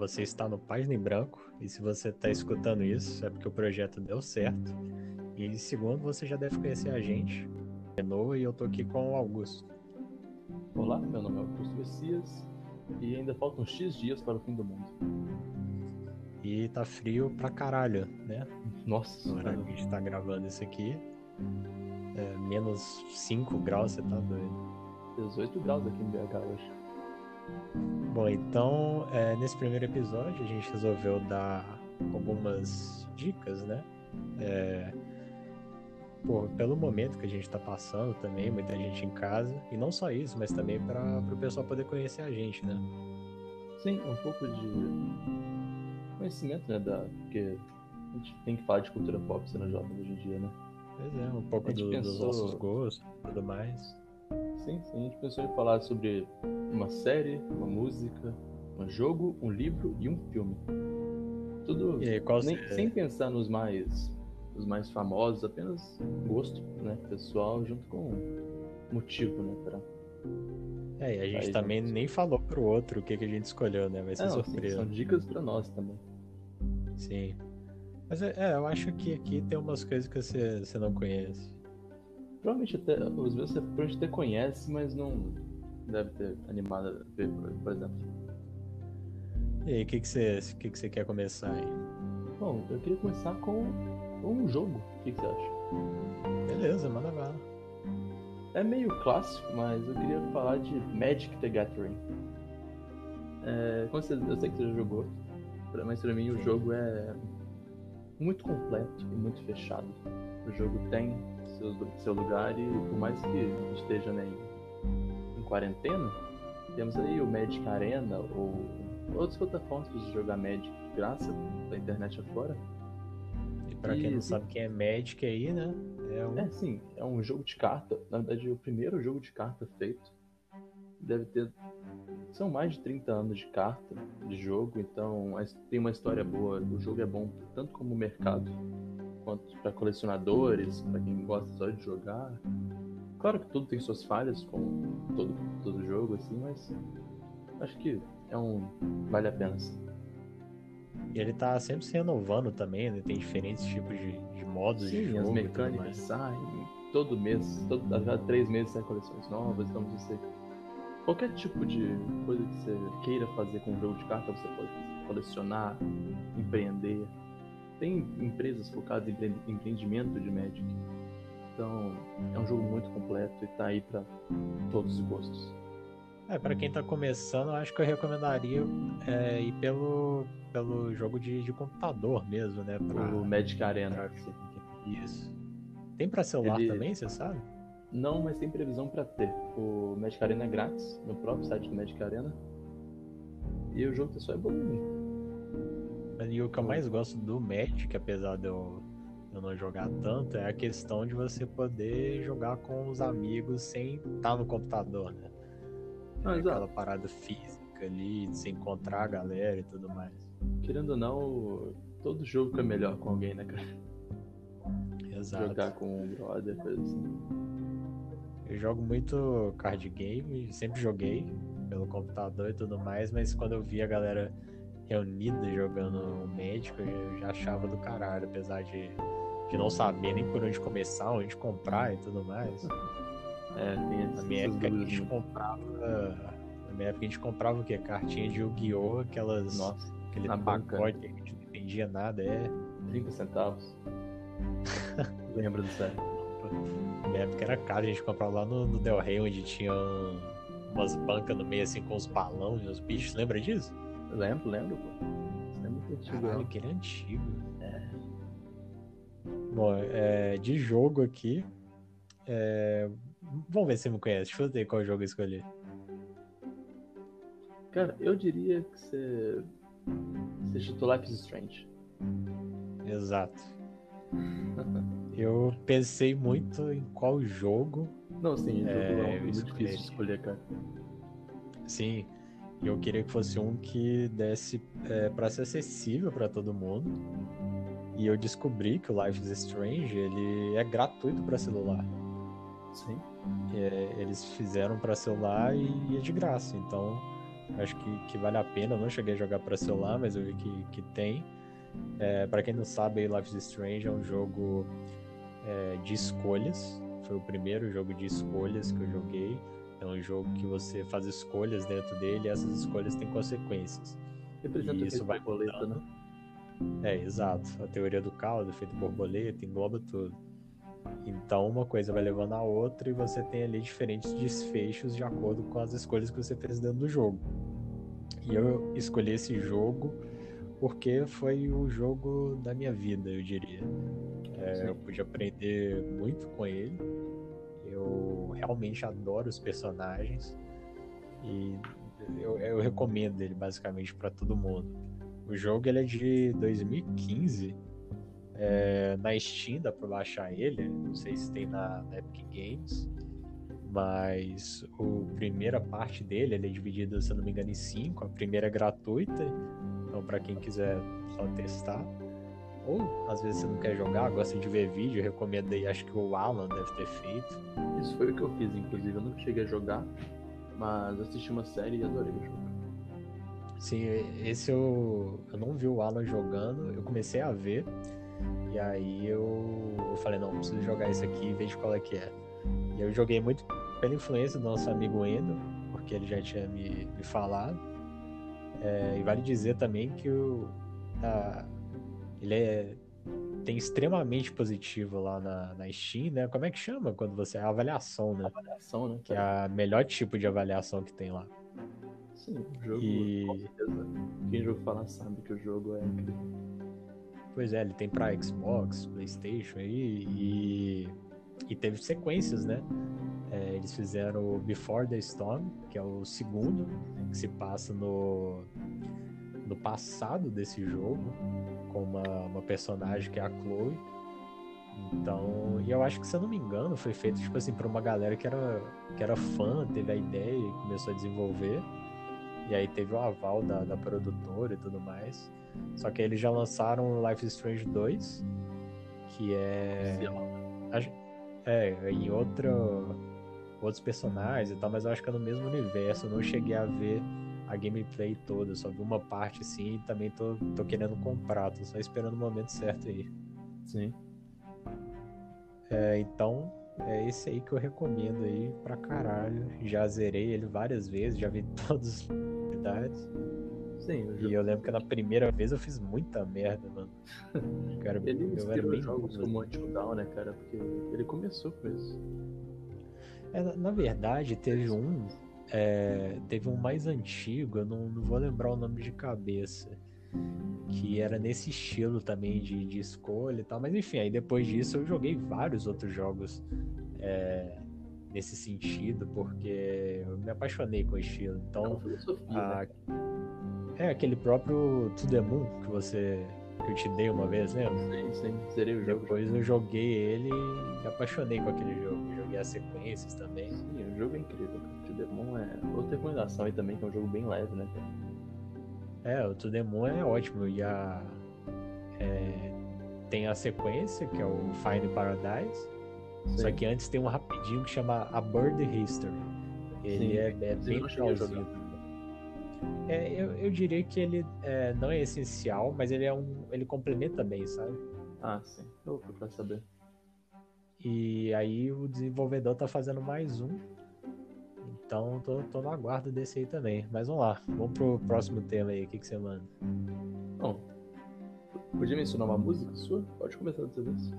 você está no Página em Branco, e se você está escutando isso, é porque o projeto deu certo. E segundo, você já deve conhecer a gente, Noah, e eu tô aqui com o Augusto. Olá, meu nome é Augusto Messias, e ainda faltam X dias para o fim do mundo. E tá frio pra caralho, né? Nossa, Na hora que a gente tá gravando isso aqui, é menos 5 graus, você tá doido. 18 graus aqui em BH hoje. Bom, então, é, nesse primeiro episódio, a gente resolveu dar algumas dicas, né? É, pô, pelo momento que a gente tá passando também, muita gente em casa, e não só isso, mas também para o pessoal poder conhecer a gente, né? Sim, um pouco de conhecimento, né? Da, porque a gente tem que falar de cultura pop sendo jovem hoje em dia, né? Pois é, um pouco do- dos pensou- nossos gostos e tudo mais. Sim, sim, a gente pensou em falar sobre uma série, uma música, um jogo, um livro e um filme. Tudo aí, nem- sem pensar nos mais, os mais famosos, apenas gosto, né, pessoal, junto com motivo, né, pra... É, e a gente também gente. nem falou pro outro o que, que a gente escolheu, né? Vai ser não, sim, surpresa. são dicas pra nós também. Sim. Mas é, é, eu acho que aqui tem umas coisas que você, você não conhece. Provavelmente até, às vezes você provavelmente até conhece, mas não deve ter animado a ver, por, exemplo. E aí, o que, que, você, o que, que você quer começar aí? Bom, eu queria começar com um jogo, o que, que você acha? Beleza, manda bala. É meio clássico, mas eu queria falar de Magic the Gathering. É, como você, eu sei que você já jogou, mas pra mim o jogo é muito completo e muito fechado. O jogo tem seu, seu lugar e por mais que esteja né, quarentena, temos aí o Magic Arena ou outras plataformas para você jogar Magic de graça, da internet afora. E pra quem não Isso. sabe quem é Magic aí, né? É um. É, sim, é um jogo de carta. Na verdade, o primeiro jogo de carta feito deve ter. São mais de 30 anos de carta, de jogo, então tem uma história boa. O jogo é bom tanto como mercado, quanto para colecionadores, para quem gosta só de jogar. Claro que tudo tem suas falhas, como todo, todo jogo, assim, mas acho que é um. vale a pena. Sim, E ele tá sempre se renovando também, né? Tem diferentes tipos de, de modos de sim jogo. as mecânicas saem todo mês, todo, a cada três meses saem coleções novas, então você qualquer tipo de coisa que você queira fazer com um jogo de carta, você pode colecionar, empreender. Tem empresas focadas em empre- empreendimento de Magic. Então, é um jogo muito completo e tá aí pra todos os gostos. É, pra quem tá começando, eu acho que eu recomendaria é, ir pelo, pelo jogo de, de computador mesmo, né? Pra, O Magic Arena. pra- Isso. Tem pra celular Ele- também, você sabe? Não, mas tem previsão pra ter. O Magic Arena é grátis no próprio site do Magic Arena. E o jogo tá só evoluindo. E o que eu mais gosto do Magic, apesar de eu, não jogar tanto, é a questão de você poder jogar com os amigos sem estar no computador, né? Ah, É aquela parada física ali, de se encontrar a galera e tudo mais. Querendo ou não, todo jogo é melhor com alguém, né, cara? Exato. Jogar com um brother, coisa assim. Eu jogo muito card game, sempre joguei pelo computador e tudo mais, mas quando eu vi a galera reunida jogando Magic, eu já achava do caralho, apesar de, de não saber nem por onde começar, onde comprar e tudo mais. É, Na minha época a gente comprava. Na minha época a gente comprava o quê? Cartinha de Yu-Gi-Oh! Aquelas. Nossa, aquele na banca. pacote que a gente não entendia nada, é. 30 centavos. Lembra disso aí? Na minha época era caro, a gente comprava lá no, no Del Rey, onde tinha um- umas bancas no meio assim com os balões e os bichos, lembra disso? Lembro, lembro, pô. Isso é muito antigo. Caralho, que ele é antigo. Bom, é, de jogo aqui. é, Vamos ver se você me conhece. Deixa eu ver qual jogo eu escolhi. Cara, eu diria que você. Você chutou Life is Strange. Exato. Eu pensei muito em qual jogo. Não, sim, o jogo É, é, muito difícil de escolher, cara. Sim, eu queria que fosse um que desse é, para ser acessível para todo mundo. E eu descobri que o Life is Strange ele é gratuito para celular. Sim. É, eles fizeram para celular e é de graça. Então Acho que, que vale a pena. Eu não cheguei a jogar para celular, mas eu vi que, que tem. É, para quem não sabe, Life is Strange é um jogo é, de escolhas. Foi o primeiro jogo de escolhas que eu joguei. É um jogo que você faz escolhas dentro dele e essas escolhas têm consequências. E isso vai borboleta, né? É, exato. A teoria do caos, efeito borboleta, engloba tudo. Então uma coisa vai levando a outra e você tem ali diferentes desfechos de acordo com as escolhas que você fez dentro do jogo. E eu escolhi esse jogo porque foi o jogo da minha vida, eu diria. É, eu pude aprender muito com ele. Eu realmente adoro os personagens e eu, eu recomendo ele basicamente para todo mundo. O jogo ele é de 2015. É, na Steam dá pra baixar ele. Não sei se tem na, na Epic Games. Mas a primeira parte dele ele é dividido, se não me engano, em cinco. A primeira é gratuita. Então, para quem quiser só testar. Ou às vezes você não quer jogar, gosta de ver vídeo, recomendo aí, acho que o Alan deve ter feito. Isso foi o que eu fiz, inclusive. Eu nunca cheguei a jogar, mas assisti uma série e adorei o jogo. Sim, esse eu, eu não vi o Alan jogando, eu comecei a ver, e aí eu, eu falei, não, preciso jogar esse aqui e vejo qual é que é. E eu joguei muito pela influência do nosso amigo Endo, porque ele já tinha me, me falado. É, e vale dizer também que o, a, ele é, tem extremamente positivo lá na, na Steam, né? Como é que chama quando você. A avaliação, né? Avaliação, né? Que é a melhor tipo de avaliação que tem lá. Sim, o jogo, E- com certeza. Quem jogo fala sabe que o jogo é. Pois é, ele tem pra Xbox, Playstation aí, e, e teve sequências, né? É, eles fizeram o Before the Storm, que é o segundo, que se passa no, no passado desse jogo, com uma, uma personagem que é a Chloe. Então, e eu acho que, se eu não me engano, foi feito, tipo assim, pra uma galera que era, que era fã, teve a ideia e começou a desenvolver. E aí teve o aval da, da produtora e tudo mais. Só que eles já lançaram Life is Strange 2, que é. É, em outro, outros personagens e tal, mas eu acho que é no mesmo universo. Eu não cheguei a ver a gameplay toda, só vi uma parte assim e também tô, tô querendo comprar, tô só esperando o momento certo aí. Sim. É, então, é esse aí que eu recomendo aí pra caralho. Já zerei ele várias vezes, já vi todas as possibilidades. Sim, o E eu lembro que na primeira vez eu fiz muita merda, mano. Cara, Ele eu era bem jogos como Until Dawn, né, cara? Porque ele começou com isso. É, na, na verdade, teve um. é, teve um mais antigo, eu não, não vou lembrar o nome de cabeça. Que era nesse estilo também de, de escolha e tal. Mas enfim, aí depois disso eu joguei vários outros jogos é, nesse sentido, porque eu me apaixonei com o estilo. É Então, filosofia, a- né? é aquele próprio To The Moon que você. que eu te dei uma vez, lembra? Sim, sim. Zerei o jogo. Depois eu joguei ele e me apaixonei com aquele jogo. Joguei as sequências também. Sim, o jogo é incrível. O Demon é outra recomendação aí também, que é um jogo bem leve, né? É, o To The Moon é ótimo. E a. é, tem a sequência, que é o Find Paradise. Só Sim. que antes tem um rapidinho que chama A Bird History. Ele Sim, é, é bem legalzinho. É, eu, eu diria que ele é, não é essencial, mas ele é um. ele complementa bem, sabe? Ah, sim. Eu vou procurar saber. E aí o desenvolvedor tá fazendo mais um. Então tô, tô no aguardo desse aí também. Mas vamos lá, vamos pro próximo tema aí. O que, que você manda? Bom, podia mencionar uma música sua? Pode começar dessa vez.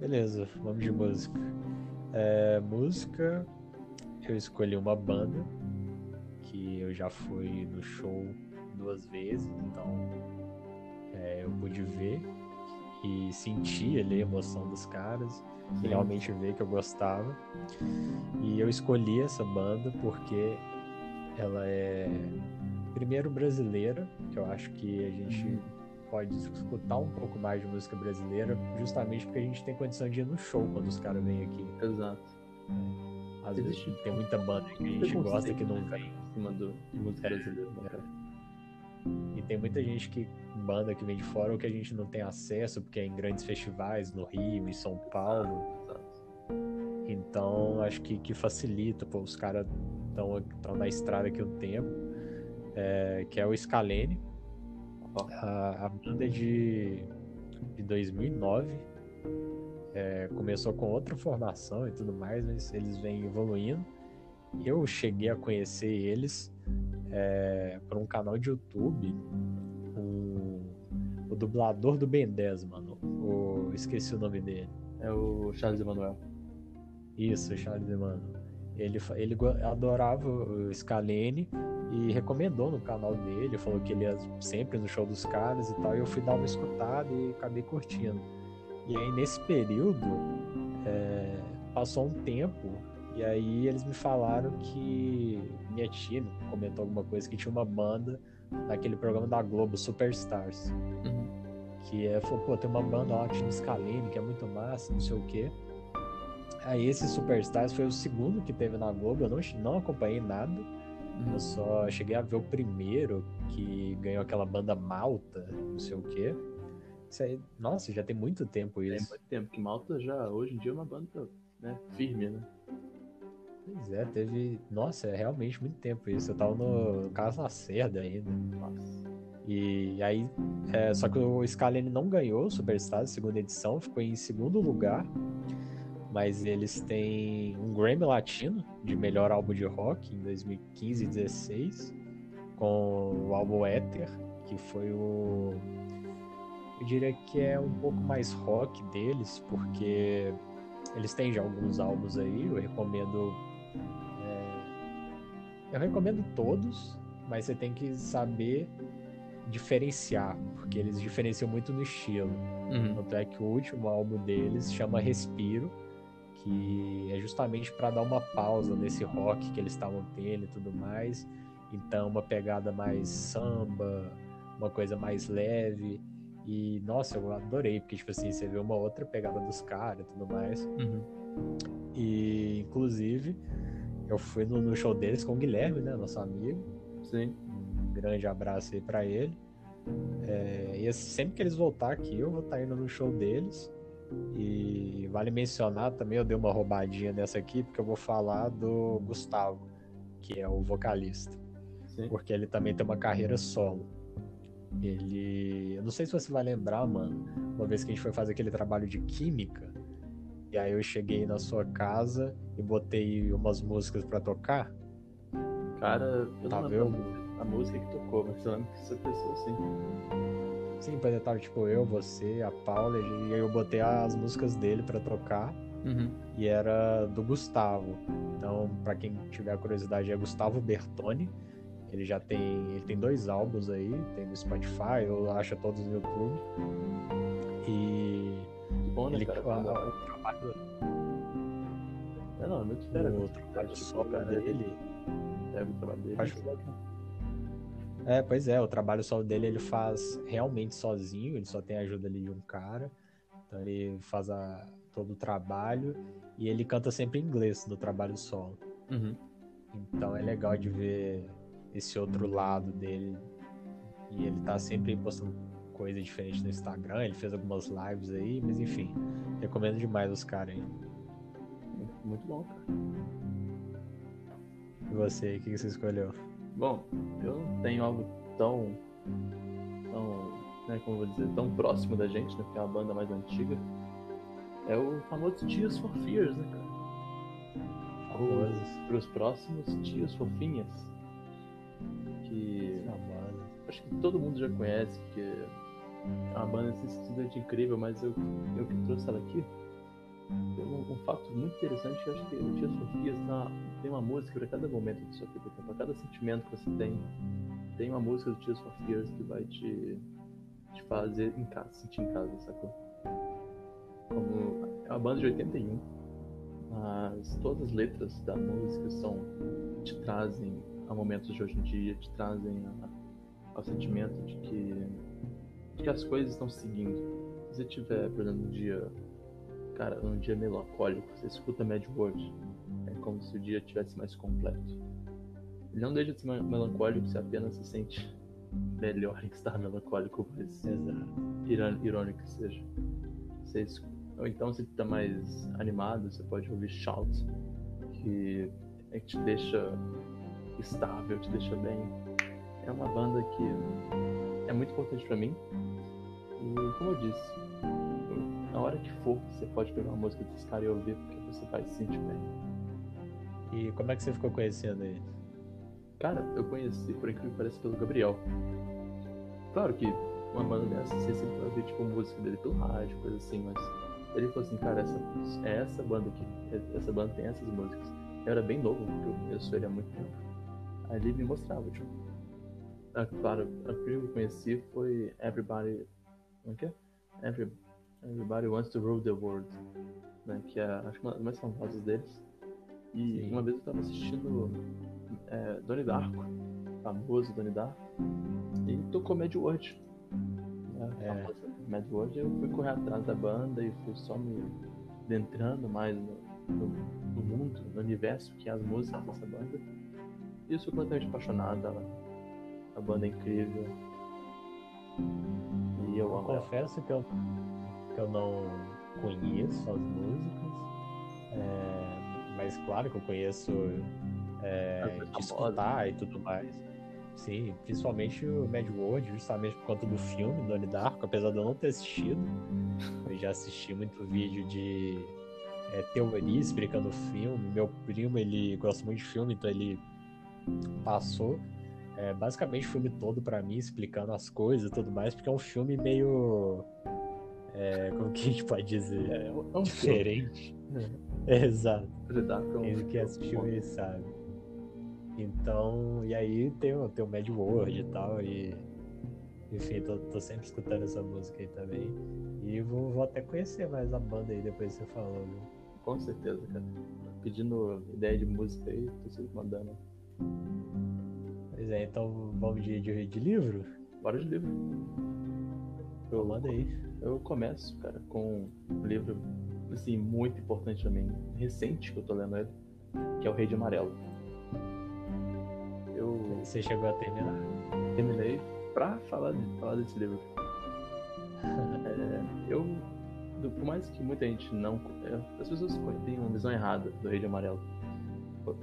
Beleza, vamos de música. É, música, eu escolhi uma banda que eu já fui no show duas vezes, então é, eu pude ver e sentir ali a emoção dos caras, e realmente ver que eu gostava. E eu escolhi essa banda porque ela é primeiro brasileira, que eu acho que a gente Uhum. pode escutar um pouco mais de música brasileira, justamente porque a gente tem condição de ir no show quando os caras vêm aqui. Exato. Às Existe vezes tem muita banda que a gente gosta que não né, vem. Em cima do, de música É, brasileira, né, cara? E tem muita gente que banda que vem de fora ou que a gente não tem acesso, porque é em grandes festivais no Rio, em São Paulo. Então acho que, que facilita, pô, os caras estão na estrada aqui um tempo, é, que é o Scalene. A, a banda é de, de 2009. É, começou com outra formação e tudo mais, mas eles vêm evoluindo. Eu cheguei a conhecer eles é, por um canal de YouTube, um, o dublador do Ben 10, mano. O, esqueci o nome dele. É o Charles Emanuel. Isso, Charles Emanuel. Ele, ele adorava o Scalene e recomendou no canal dele, falou que ele ia sempre no show dos caras e tal, e eu fui dar uma escutada e acabei curtindo. E aí nesse período é, passou um tempo e aí eles me falaram que minha tia comentou alguma coisa que tinha uma banda naquele programa da Globo, Superstars. Uhum. Que é, falou, pô, tem uma banda lá que chama Scalene, que é muito massa, não sei o quê. Aí esse Superstars foi o segundo que teve na Globo, eu não, não acompanhei nada. Uhum. Eu só cheguei a ver o primeiro, que ganhou aquela banda Malta, não sei o quê. Isso aí, nossa, já tem muito tempo isso. Tem muito tempo, que Malta já hoje em dia é uma banda né, firme, né? Pois é, teve. Nossa, é realmente muito tempo isso. Eu tava no Casa Lacerda ainda. E aí, é, só que o Scalene não ganhou o Superstars, segunda edição, ficou em segundo lugar. Mas eles têm um Grammy Latino de melhor álbum de rock em 2015 e 2016, com o álbum Ether, que foi o. Eu diria que é um pouco mais rock deles, porque eles têm já alguns álbuns aí, eu recomendo eu recomendo todos, mas você tem que saber diferenciar, porque eles diferenciam muito no estilo. Uhum. Tanto é que o último álbum deles chama Respiro, que é justamente para dar uma pausa nesse rock que eles estavam tendo e tudo mais. Então, uma pegada mais samba, uma coisa mais leve. E, nossa, eu adorei, porque, tipo assim, você vê uma outra pegada dos caras e tudo mais. Uhum. E, inclusive, eu fui no, no, show deles com o Guilherme, né? Nosso amigo. Sim. Um grande abraço aí pra ele. É, e sempre que eles voltar aqui, eu vou estar tá indo no show deles. E vale mencionar também, eu dei uma roubadinha nessa aqui, porque eu vou falar do Gustavo, que é o vocalista. Sim. Porque ele também tem uma carreira solo. Ele. Eu não sei se você vai lembrar, mano. Uma vez que a gente foi fazer aquele trabalho de química, e aí eu cheguei na sua casa e botei umas músicas para tocar. Cara, eu tá não lembro a música que tocou, mas eu lembro que você pensou assim. Sim, pois tava tipo eu, você, a Paula, e aí eu botei as músicas dele para tocar. Uhum. E era do Gustavo. Então, para quem tiver curiosidade, é Gustavo Bertoni. Ele já tem, ele tem dois álbuns aí, tem no Spotify, eu acho todos no YouTube. E bom, né, ele, cara? A, a, o trabalho. É, não, é muito fera. O trabalho solo dele. É, o trabalho dele. É, pois é, o trabalho solo dele ele faz realmente sozinho, ele só tem a ajuda ali de um cara. Então ele faz a, todo o trabalho e ele canta sempre em inglês no trabalho solo. Uhum. Então é legal de ver esse outro lado dele. E ele tá sempre postando coisa diferente no Instagram. Ele fez algumas lives aí, mas enfim, recomendo demais os caras aí. Muito bom, cara. E você, o que você escolheu? Bom, eu não tenho algo tão. tão. Né, como vou dizer, tão próximo da gente, né? Porque é uma banda mais antiga. É o famoso Tios for Fears, né, cara? Para os próximos Tios Fofinhas. Que. Acho que todo mundo já conhece, porque é banda simplesmente incrível, mas eu, eu que trouxe ela aqui. Um, um fato muito interessante, eu acho que o Tia Sofia tá, tem uma música para cada momento da sua vida, para cada sentimento que você tem, tem uma música do Tia Sofia que vai te, te fazer em casa, sentir em casa, sacou? Como, é uma banda de 81, mas todas as letras da música são te trazem a momentos de hoje em dia, te trazem a, ao sentimento de que que as coisas estão seguindo. Se você tiver, por exemplo, um dia, cara, um dia melancólico, você escuta Mad World, é como se o dia tivesse mais completo. Ele não deixa de ser melancólico, você apenas se sente melhor em estar melancólico, mas irônico que seja. Você, ou então, se está mais animado, você pode ouvir Shout, que, é que te deixa estável, te deixa bem. É uma banda que é muito importante para mim. E como eu disse, na hora que for, você pode pegar uma música desse cara e ouvir, porque você vai se sentir bem. E como é que você ficou conhecendo ele? Cara, eu conheci, por incrível que pareça, pelo Gabriel. Claro que uma banda dessa, você sempre vai ver, tipo, música dele pelo rádio, coisa assim, mas ele falou assim, cara, essa, é essa banda aqui, essa banda tem essas músicas. Eu era bem novo, porque eu conheço ele há muito tempo. Aí ele me mostrava, tipo. Ah, claro, a primeira que eu conheci foi Everybody. Como é que é? Every, Everybody Wants to Rule the World. Né, que é, acho que uma das mais famosas deles. E Sim. uma vez eu tava assistindo é, Donnie Darko, famoso Donnie Darko, e tocou Mad World. Né, é. Mad World, eu fui correr atrás da banda e fui só me adentrando mais no, no, no, mundo, no universo que é as músicas dessa banda. E eu sou completamente apaixonado. A, a banda é incrível. E eu, eu confesso que eu, que eu não conheço as músicas. É mas claro que eu conheço é, de escutar e tudo mais. Sim, principalmente o Mad World, justamente por conta do filme Donnie Darko, apesar de eu não ter assistido. Eu já assisti muito vídeo de é, teoria explicando o filme. Meu primo, ele gosta muito de filme, então ele passou é, basicamente o filme todo para mim, explicando as coisas e tudo mais, porque é um filme meio. É, como que a gente pode dizer? É, é um diferente. Filme. Exato. Quem que assistiu ele sabe. Então, e aí tem, o, tem o Mad World e tal, e enfim, tô, tô, sempre escutando essa música aí também. E vou, vou até conhecer mais a banda aí depois que você falou, viu? Com certeza, cara. Pedindo ideia de música aí, tô sempre mandando. Pois é, então vamos de, de, de livro? Bora de livro. Eu, manda aí. Eu começo, cara, com um livro assim, muito importante também, recente que eu tô lendo ele, que é o Rei de Amarelo. Eu... Você chegou a terminar? Terminei pra falar, de, falar desse livro. é, eu, por mais que muita gente não. É, as pessoas têm uma visão errada do Rei de Amarelo.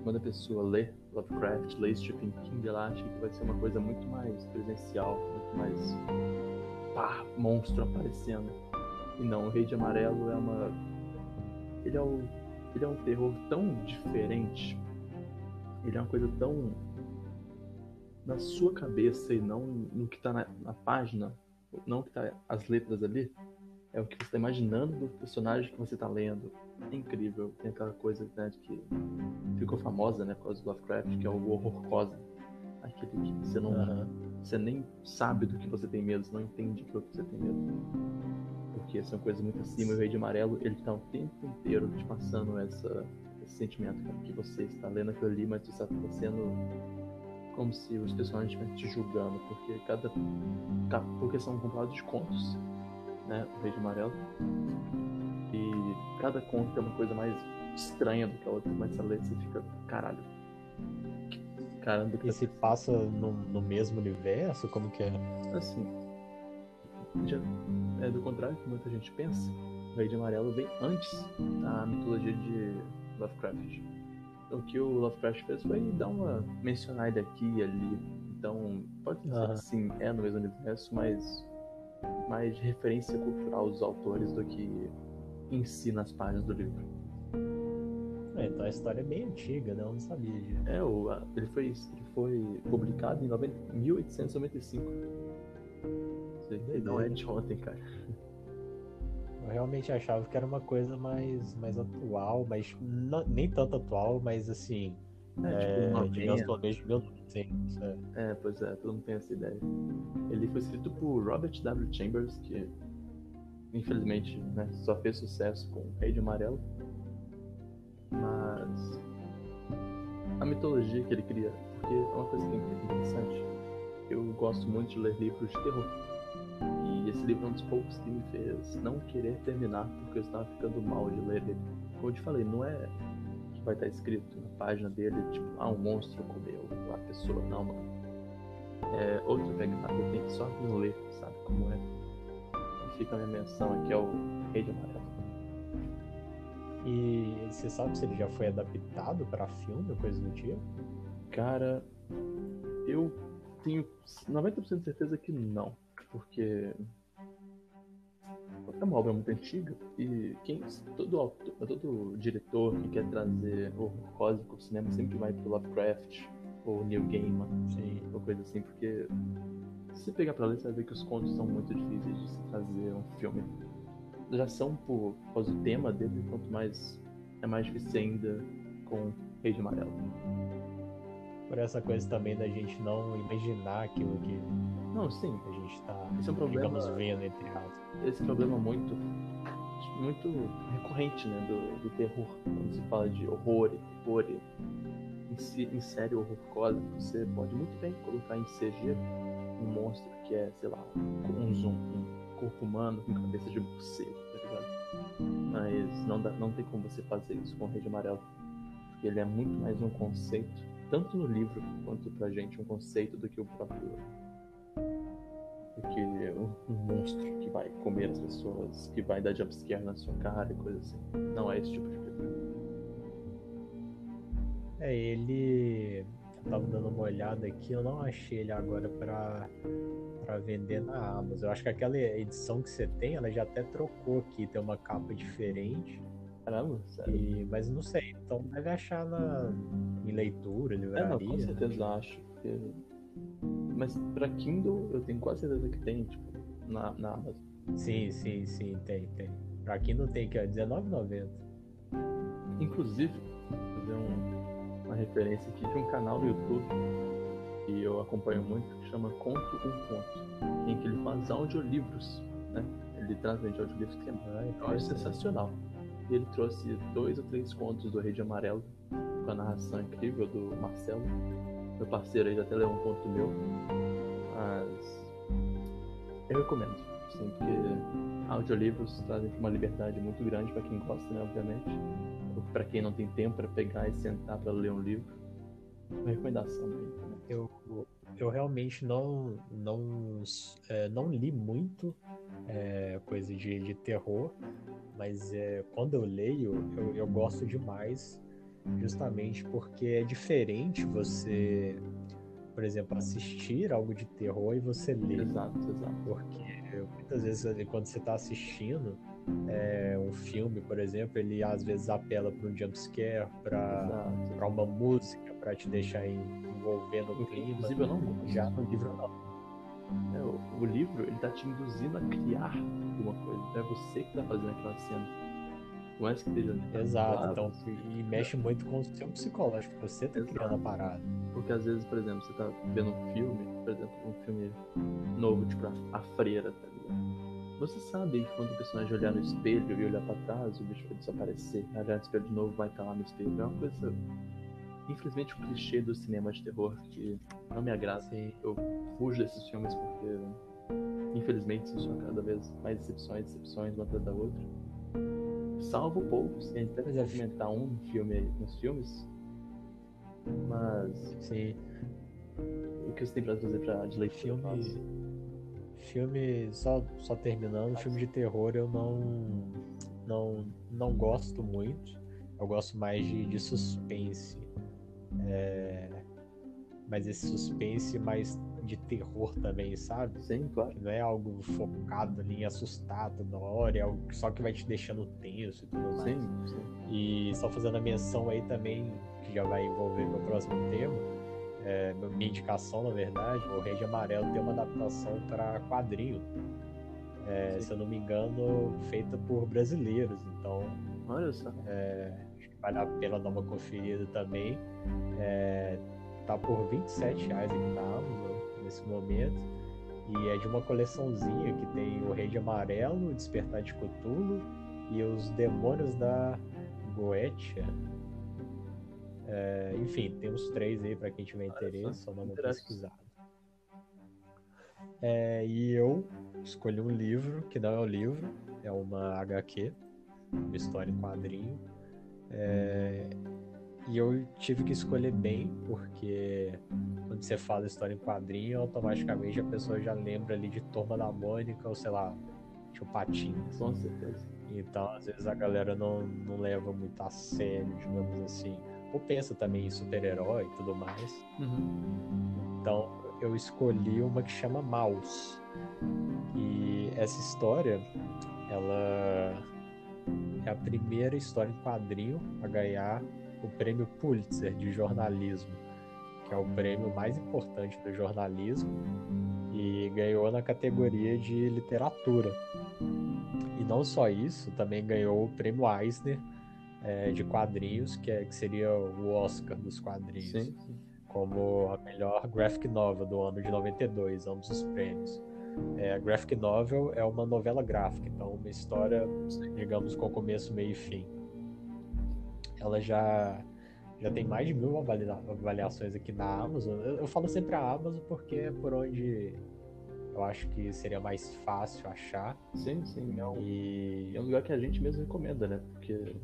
Quando a pessoa lê Lovecraft, lê Stephen King, ela acha que vai ser uma coisa muito mais presencial, muito mais. pá, monstro aparecendo. E não, o Rei de Amarelo é uma ele é, o, ele é um terror tão diferente. Ele é uma coisa tão na sua cabeça e não no que está na, na, página, não que tá as letras ali. É o que você está imaginando do personagem que você está lendo. É incrível. Tem aquela coisa né, que ficou famosa né, por causa do Lovecraft, que é o horror cósmico. Aquele que você não. Uhum. Você nem sabe do que você tem medo, você não entende do que você tem medo porque são coisas muito acima. E o Rei de Amarelo, ele tá o tempo inteiro te passando essa, esse sentimento, cara, que você está lendo aquilo ali, mas você está sendo como se os personagens estivessem te julgando, porque cada porque são compilados de contos, né, o Rei de Amarelo. E cada conto é uma coisa mais estranha do que a outra, mas você lê você fica, caralho. Caramba, que e se passa no, no mesmo universo? Como que é? Assim, já, é do contrário que muita gente pensa, o Rei de Amarelo vem antes da mitologia de Lovecraft. Então, o que o Lovecraft fez foi dar uma mencionada aqui e ali. Então, pode dizer que sim, é no mesmo universo, mas mais de referência cultural dos autores do que em si nas páginas do livro. É, então a história é bem antiga, né? Eu não sabia disso. É, o, ele, foi, ele foi publicado em 90, 1895 não é de ontem, cara. Eu realmente achava que era uma coisa mais, mais atual, mas não, nem tanto atual, mas assim. É, é, tipo, talvez de 1900. É. é, pois é, todo mundo tem essa ideia. Ele foi escrito por Robert W. Chambers, que infelizmente né, só fez sucesso com o Rei de Amarelo. Mas a mitologia que ele cria, porque é uma coisa que é interessante. Eu gosto muito de ler livros de terror. E esse livro é um dos poucos que me fez não querer terminar, porque eu estava ficando mal de ler ele. Como eu te falei, não é vai estar escrito na página dele, tipo, ah, um monstro comeu a pessoa. Não, mano. É outra pegada, eu tenho que só não ler, sabe como é. E fica a minha menção aqui, é o Rei de Amarelo. E você sabe se ele já foi adaptado para filme coisa do tipo? Cara, eu tenho 90% de certeza que não. Porque é uma obra muito antiga e quem, todo, autor, todo diretor que quer trazer horror cósmico ao cinema sempre vai pro Lovecraft ou Neil Gaiman, Sim. ou coisa assim, porque se você pegar pra ler, você vai ver que os contos são muito difíceis de se trazer um filme. Já são por causa do tema dele, quanto mais é mais difícil ainda com Rei de Amarelo. Por essa coisa também da gente não imaginar aquilo que não, sim. a gente está Esse é um problema, digamos, vendo entre aspas. Esse problema muito muito recorrente né, do, do terror, quando se fala de horror e terror e insere horror cósmico, você pode muito bem colocar em CG um monstro que é, sei lá, um zoom, um corpo humano com cabeça de morcego, tá ligado? Mas não, dá, não tem como você fazer isso com o Rei de Amarelo. Porque ele é muito mais um conceito, tanto no livro quanto pra gente, um conceito do que o próprio. Do que um, um monstro que vai comer as pessoas, que vai dar jumpscare na sua cara e coisa assim. Não é esse tipo de coisa. É, ele eu tava dando uma olhada aqui, eu não achei ele agora pra, pra vender na Amazon. Eu acho que aquela edição que você tem, ela já até trocou aqui, tem uma capa diferente. Caramba, sério? E, mas não sei, então deve achar na, em leitura, livraria. É, não, com certeza né? acho. Porque... Mas pra Kindle eu tenho quase certeza que tem, tipo, na, na Amazon. Sim, sim, sim, tem, tem. Pra Kindle tem que é R$19,90. Inclusive, fazer um, uma referência aqui de um canal no YouTube que eu acompanho muito, que chama Conto um Conto, em que ele faz audiolivros, né? Ele transmite audiolivros que é, ah, sensacional. E ele trouxe dois ou três contos do Rei de Amarelo, com a narração incrível do Marcelo, meu parceiro aí até leu um conto meu, mas eu recomendo, sim, porque audiolivros trazem uma liberdade muito grande para quem gosta, né, obviamente para quem não tem tempo para pegar e sentar para ler um livro. Uma recomendação. Né? Eu, eu realmente não não é, não li muito é, coisa de, de terror, mas é, quando eu leio eu, eu gosto demais, justamente porque é diferente você, por exemplo, assistir algo de terror e você ler. Exato, exato. Porque muitas vezes quando você está assistindo é, um filme, por exemplo, ele às vezes apela para um jumpscare, para uma música, para te deixar envolver no clima. Inclusive, eu não Já no livro, não. É, o, o, livro, ele tá te induzindo a criar alguma coisa. É você que tá fazendo aquela cena. É que esteja. Exato, claro, então, e mexe muito com o seu psicológico. Você tá Exato. criando a parada. Porque às vezes, por exemplo, você tá vendo um filme, por exemplo, um filme novo, tipo A Freira, tá ligado? Você sabe que quando o personagem olhar no espelho e olhar para trás, o bicho vai desaparecer. Olhar no espelho de novo vai estar lá no espelho. É uma coisa. Infelizmente, o clichê do cinema de terror que não me agrada. Sim. Eu fujo desses filmes porque, infelizmente, são cada vez mais decepções, decepções uma atrás da outra. Salvo poucos, a gente deve é. comentar um filme nos filmes. Mas. Sim. O que você tem pra fazer pra de filme? Filme, só, só terminando, filme de terror eu não, não, não gosto muito. Eu gosto mais de, de suspense. É, mas esse suspense mais de terror também, sabe? Sim, claro. não é algo focado ali em assustar toda hora, é algo só que vai te deixando tenso e tudo mais. Sim, sim. E só fazendo a menção aí também, que já vai envolver meu próximo tema é, minha indicação, na verdade, o Rei de Amarelo tem uma adaptação para quadrinho. É, se eu não me engano, feita por brasileiros. Então, olha só. É, acho que vale a pena dar uma conferida também. É, tá por 27 reais aqui na Amazon nesse momento. E é de uma coleçãozinha que tem o Rei de Amarelo, o Despertar de Cthulhu e os Demônios da Goetia. É, enfim, tem uns três aí para quem tiver interesse, só dá uma pesquisada. É, e eu escolhi um livro, que não é um livro, é uma HQ, uma história em quadrinho. É, e eu tive que escolher bem, porque quando você fala história em quadrinho, automaticamente a pessoa já lembra ali de Turma da Mônica, ou sei lá, de Patinhas. Com certeza. Então, às vezes a galera não, não leva muito a sério, digamos assim ou pensa também em super-herói e tudo mais. Uhum. Então eu escolhi uma que chama Mouse. E essa história, ela é a primeira história em quadrinho a ganhar o prêmio Pulitzer de jornalismo, que é o prêmio mais importante do jornalismo, e ganhou na categoria de literatura. E não só isso, também ganhou o prêmio Eisner é, de quadrinhos, que, é, que seria o Oscar dos quadrinhos, Sim, sim. como a melhor graphic novel do ano de 92, ambos os prêmios. É, a graphic novel é uma novela gráfica, então uma história, digamos, com começo, meio e fim. Ela já já tem mais de mil avalia- avaliações aqui na Amazon. Eu, eu falo sempre a Amazon porque é por onde eu acho que seria mais fácil achar. Sim, sim. É um, E é um lugar que a gente mesmo recomenda, né? Porque.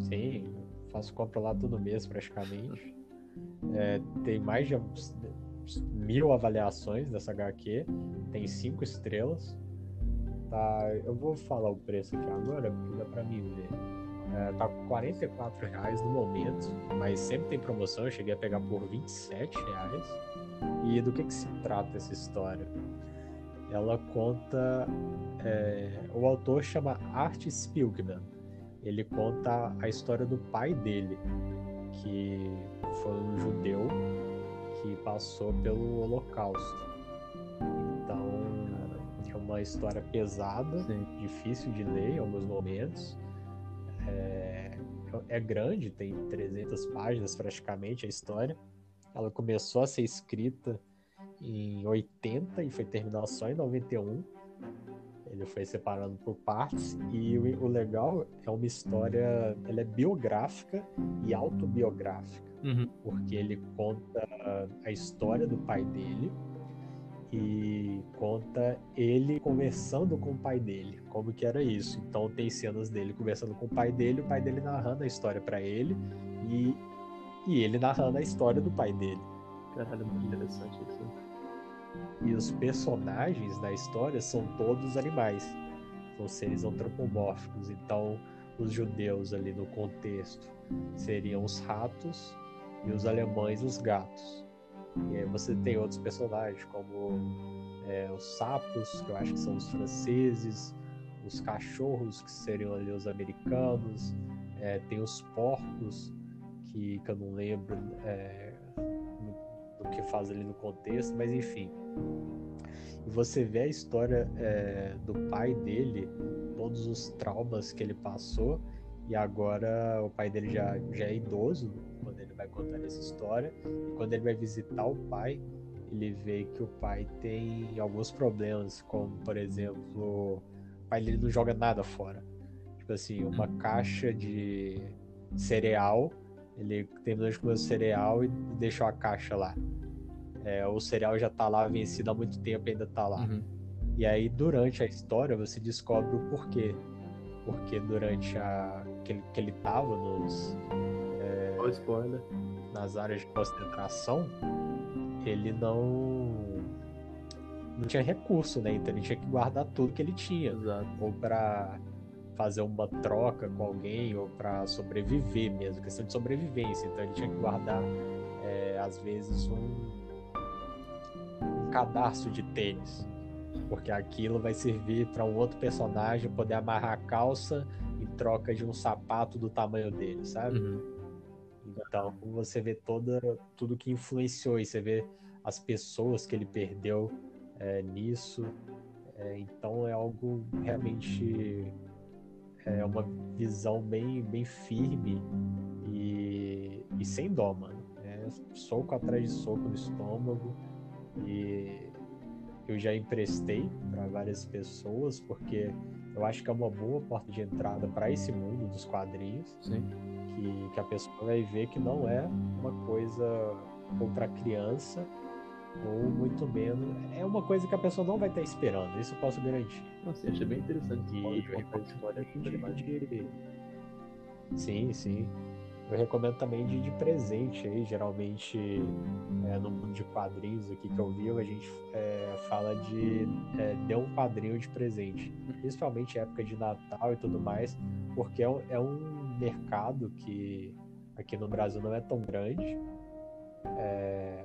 sim, faço compra lá todo mês praticamente. É, tem mais de mil avaliações dessa HQ, tem cinco estrelas. Tá, eu vou falar o preço aqui agora, porque dá pra mim ver. É, tá com 44 reais no momento, mas sempre tem promoção. Eu cheguei a pegar por 27 reais. E do que, que se trata essa história? Ela conta. é, o autor chama Art Spilkman. Ele conta a história do pai dele, que foi um judeu que passou pelo Holocausto. Então, é uma história pesada, Sim. difícil de ler em alguns momentos. É, é grande, tem 300 páginas praticamente a história. Ela começou a ser escrita em 80 e foi terminar só em 91. Ele foi separando por partes e o, o legal é uma história, ela é biográfica e autobiográfica Uhum. porque ele conta a história do pai dele e conta ele conversando com o pai dele, como que era isso. Então tem cenas dele conversando com o pai dele, o pai dele narrando a história para ele e, e ele narrando a história do pai dele. Caralho, muito interessante isso. E os personagens da história são todos animais, são seres antropomórficos. Então os judeus ali no contexto seriam os ratos e os alemães os gatos. E aí você tem outros personagens como é, os sapos, que eu acho que são os franceses, os cachorros, que seriam ali os americanos, é, tem os porcos, que, que eu não lembro é, do que faz ali no contexto, mas enfim. E você vê a história é, do pai dele, todos os traumas que ele passou, e agora o pai dele já, já é idoso quando ele vai contar essa história. E quando ele vai visitar o pai, ele vê que o pai tem alguns problemas, como por exemplo, o pai dele não joga nada fora. Tipo assim, uma caixa de cereal, ele terminou de comer o cereal e deixou a caixa lá. É, o cereal já tá lá vencido há muito tempo e ainda tá lá. Uhum. E aí, durante a história, você descobre o porquê. Porque durante a. que ele, que ele tava nos, Ó, spoiler. nas áreas de concentração, ele não. não tinha recurso, né? Então ele tinha que guardar tudo que ele tinha. Exato. Ou pra fazer uma troca com alguém, ou pra sobreviver mesmo, questão de sobrevivência. Então ele tinha que guardar, é, às vezes, um, cadarço de tênis. Porque aquilo vai servir para um outro personagem poder amarrar a calça em troca de um sapato do tamanho dele, sabe? Uhum. Então você vê toda tudo que influenciou e você vê as pessoas que ele perdeu é, nisso. É, então é algo realmente é uma visão bem, bem firme e, e sem dó, mano. É soco atrás de soco no estômago e eu já emprestei para várias pessoas porque eu acho que é uma boa porta de entrada para esse mundo dos quadrinhos Sim. que, que a pessoa vai ver que não é uma coisa ou para criança ou muito menos é uma coisa que a pessoa não vai estar esperando isso eu posso garantir Nossa, eu achei bem interessante. e a história recomendo demais. de... sim sim eu recomendo também de, de presente aí geralmente é, no mundo de quadrinhos aqui que eu vi a gente é, fala de é, dê um quadrinho de presente principalmente época de Natal e tudo mais porque é, um- é um mercado que aqui no Brasil não é tão grande, é,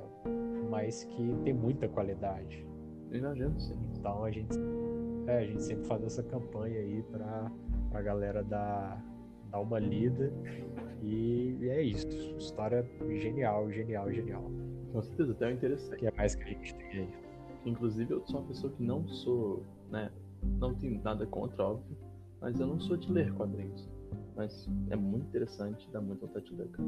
mas que tem muita qualidade. Imagino, sim. Então a gente, é, a gente sempre faz essa campanha aí para a galera dar, dar uma lida. E, é isso. História genial, genial, genial. Com certeza, até interessante. que é mais que a gente tem aí. Inclusive, eu sou uma pessoa que não sou, né? Não tenho nada contra, óbvio, mas eu não sou de ler quadrinhos. Mas é muito interessante, dá muita vontade de ler, cara.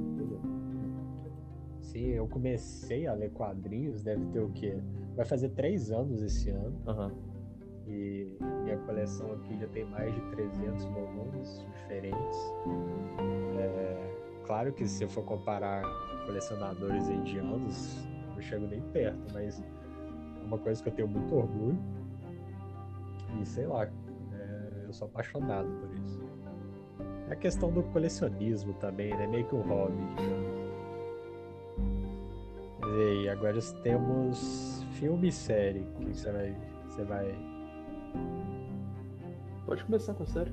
Sim, eu comecei a ler quadrinhos, deve ter o quê? Vai fazer três anos esse ano. Aham. E minha coleção aqui já tem mais de 300 volumes diferentes. É, claro que se eu for comparar colecionadores aí de anos, não chego nem perto, mas é uma coisa que eu tenho muito orgulho. E sei lá, é, eu sou apaixonado por isso. É a questão do colecionismo também, né? Meio que um hobby, digamos. E agora temos filme e série. Que você vai, você vai Pode começar com a série.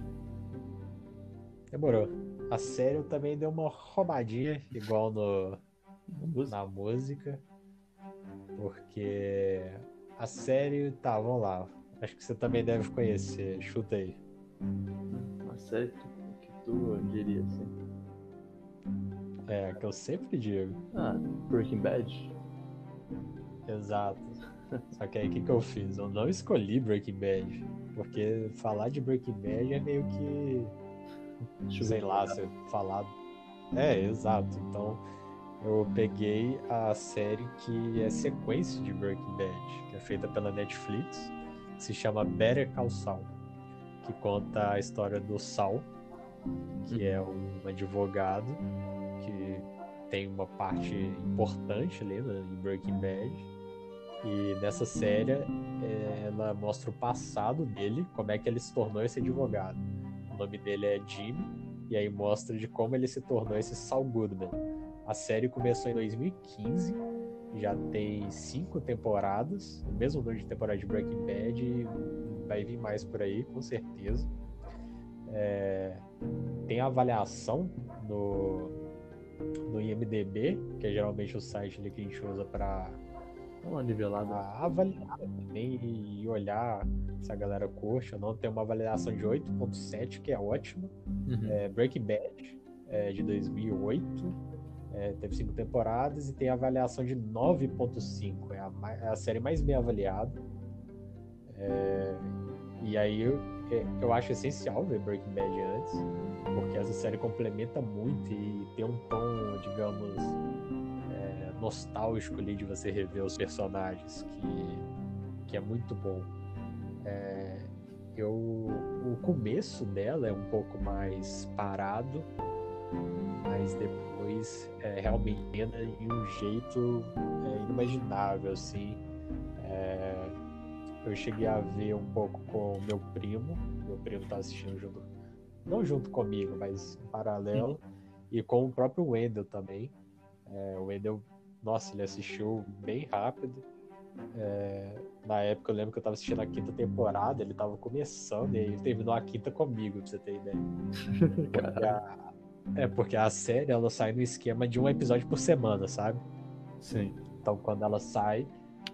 Demorou. A série eu também deu uma roubadinha, igual no, na música. Porque a série, tá, vamos lá. Acho que você também deve conhecer. Chuta aí. Uma série que tu, que tu diria assim. É, que eu sempre digo. Ah, Breaking Bad. Exato. Só que aí o que, que eu fiz? Eu não escolhi Breaking Bad. Porque falar de Breaking Bad é meio que. Sei lá, você falar. É, exato. Então eu peguei a série que é sequência de Breaking Bad, que é feita pela Netflix, que se chama Better Call Saul, que conta a história do Saul, que é um advogado que tem uma parte importante ali né, em Breaking Bad. E nessa série é, ela mostra o passado dele, como é que ele se tornou esse advogado. O nome dele é Jimmy, e aí mostra de como ele se tornou esse Saul Goodman. A série começou em 2015, já tem cinco temporadas, o mesmo número de temporada de Breaking Bad, e vai vir mais por aí, com certeza. É, tem avaliação no, no IMDB, que é geralmente o site que a gente usa para uma nivelada. avaliar também e olhar se a galera curte ou não. Tem uma avaliação de 8.7, que é ótima. Uhum. É, Breaking Bad, é, de 2008, é, teve cinco temporadas e tem avaliação de 9.5. É a, é a série mais bem avaliada. É, e aí eu, é, eu acho essencial ver Breaking Bad antes, porque essa série complementa muito e tem um tom, digamos, nostálgico ali de você rever os personagens, que, que é muito bom. É, eu, o começo dela é um pouco mais parado, mas depois é, realmente entra em um jeito é, inimaginável, assim. É, eu cheguei a ver um pouco com o meu primo, meu primo tá assistindo junto, não junto comigo, mas em paralelo, e com o próprio Wendel também. É, o Wendel, nossa, ele assistiu bem rápido. É, na época eu lembro que eu tava assistindo a quinta temporada, ele tava começando e ele terminou a quinta comigo, pra você ter ideia. Porque a- é porque a série ela sai no esquema de um episódio por semana, sabe? Sim. Então quando ela sai,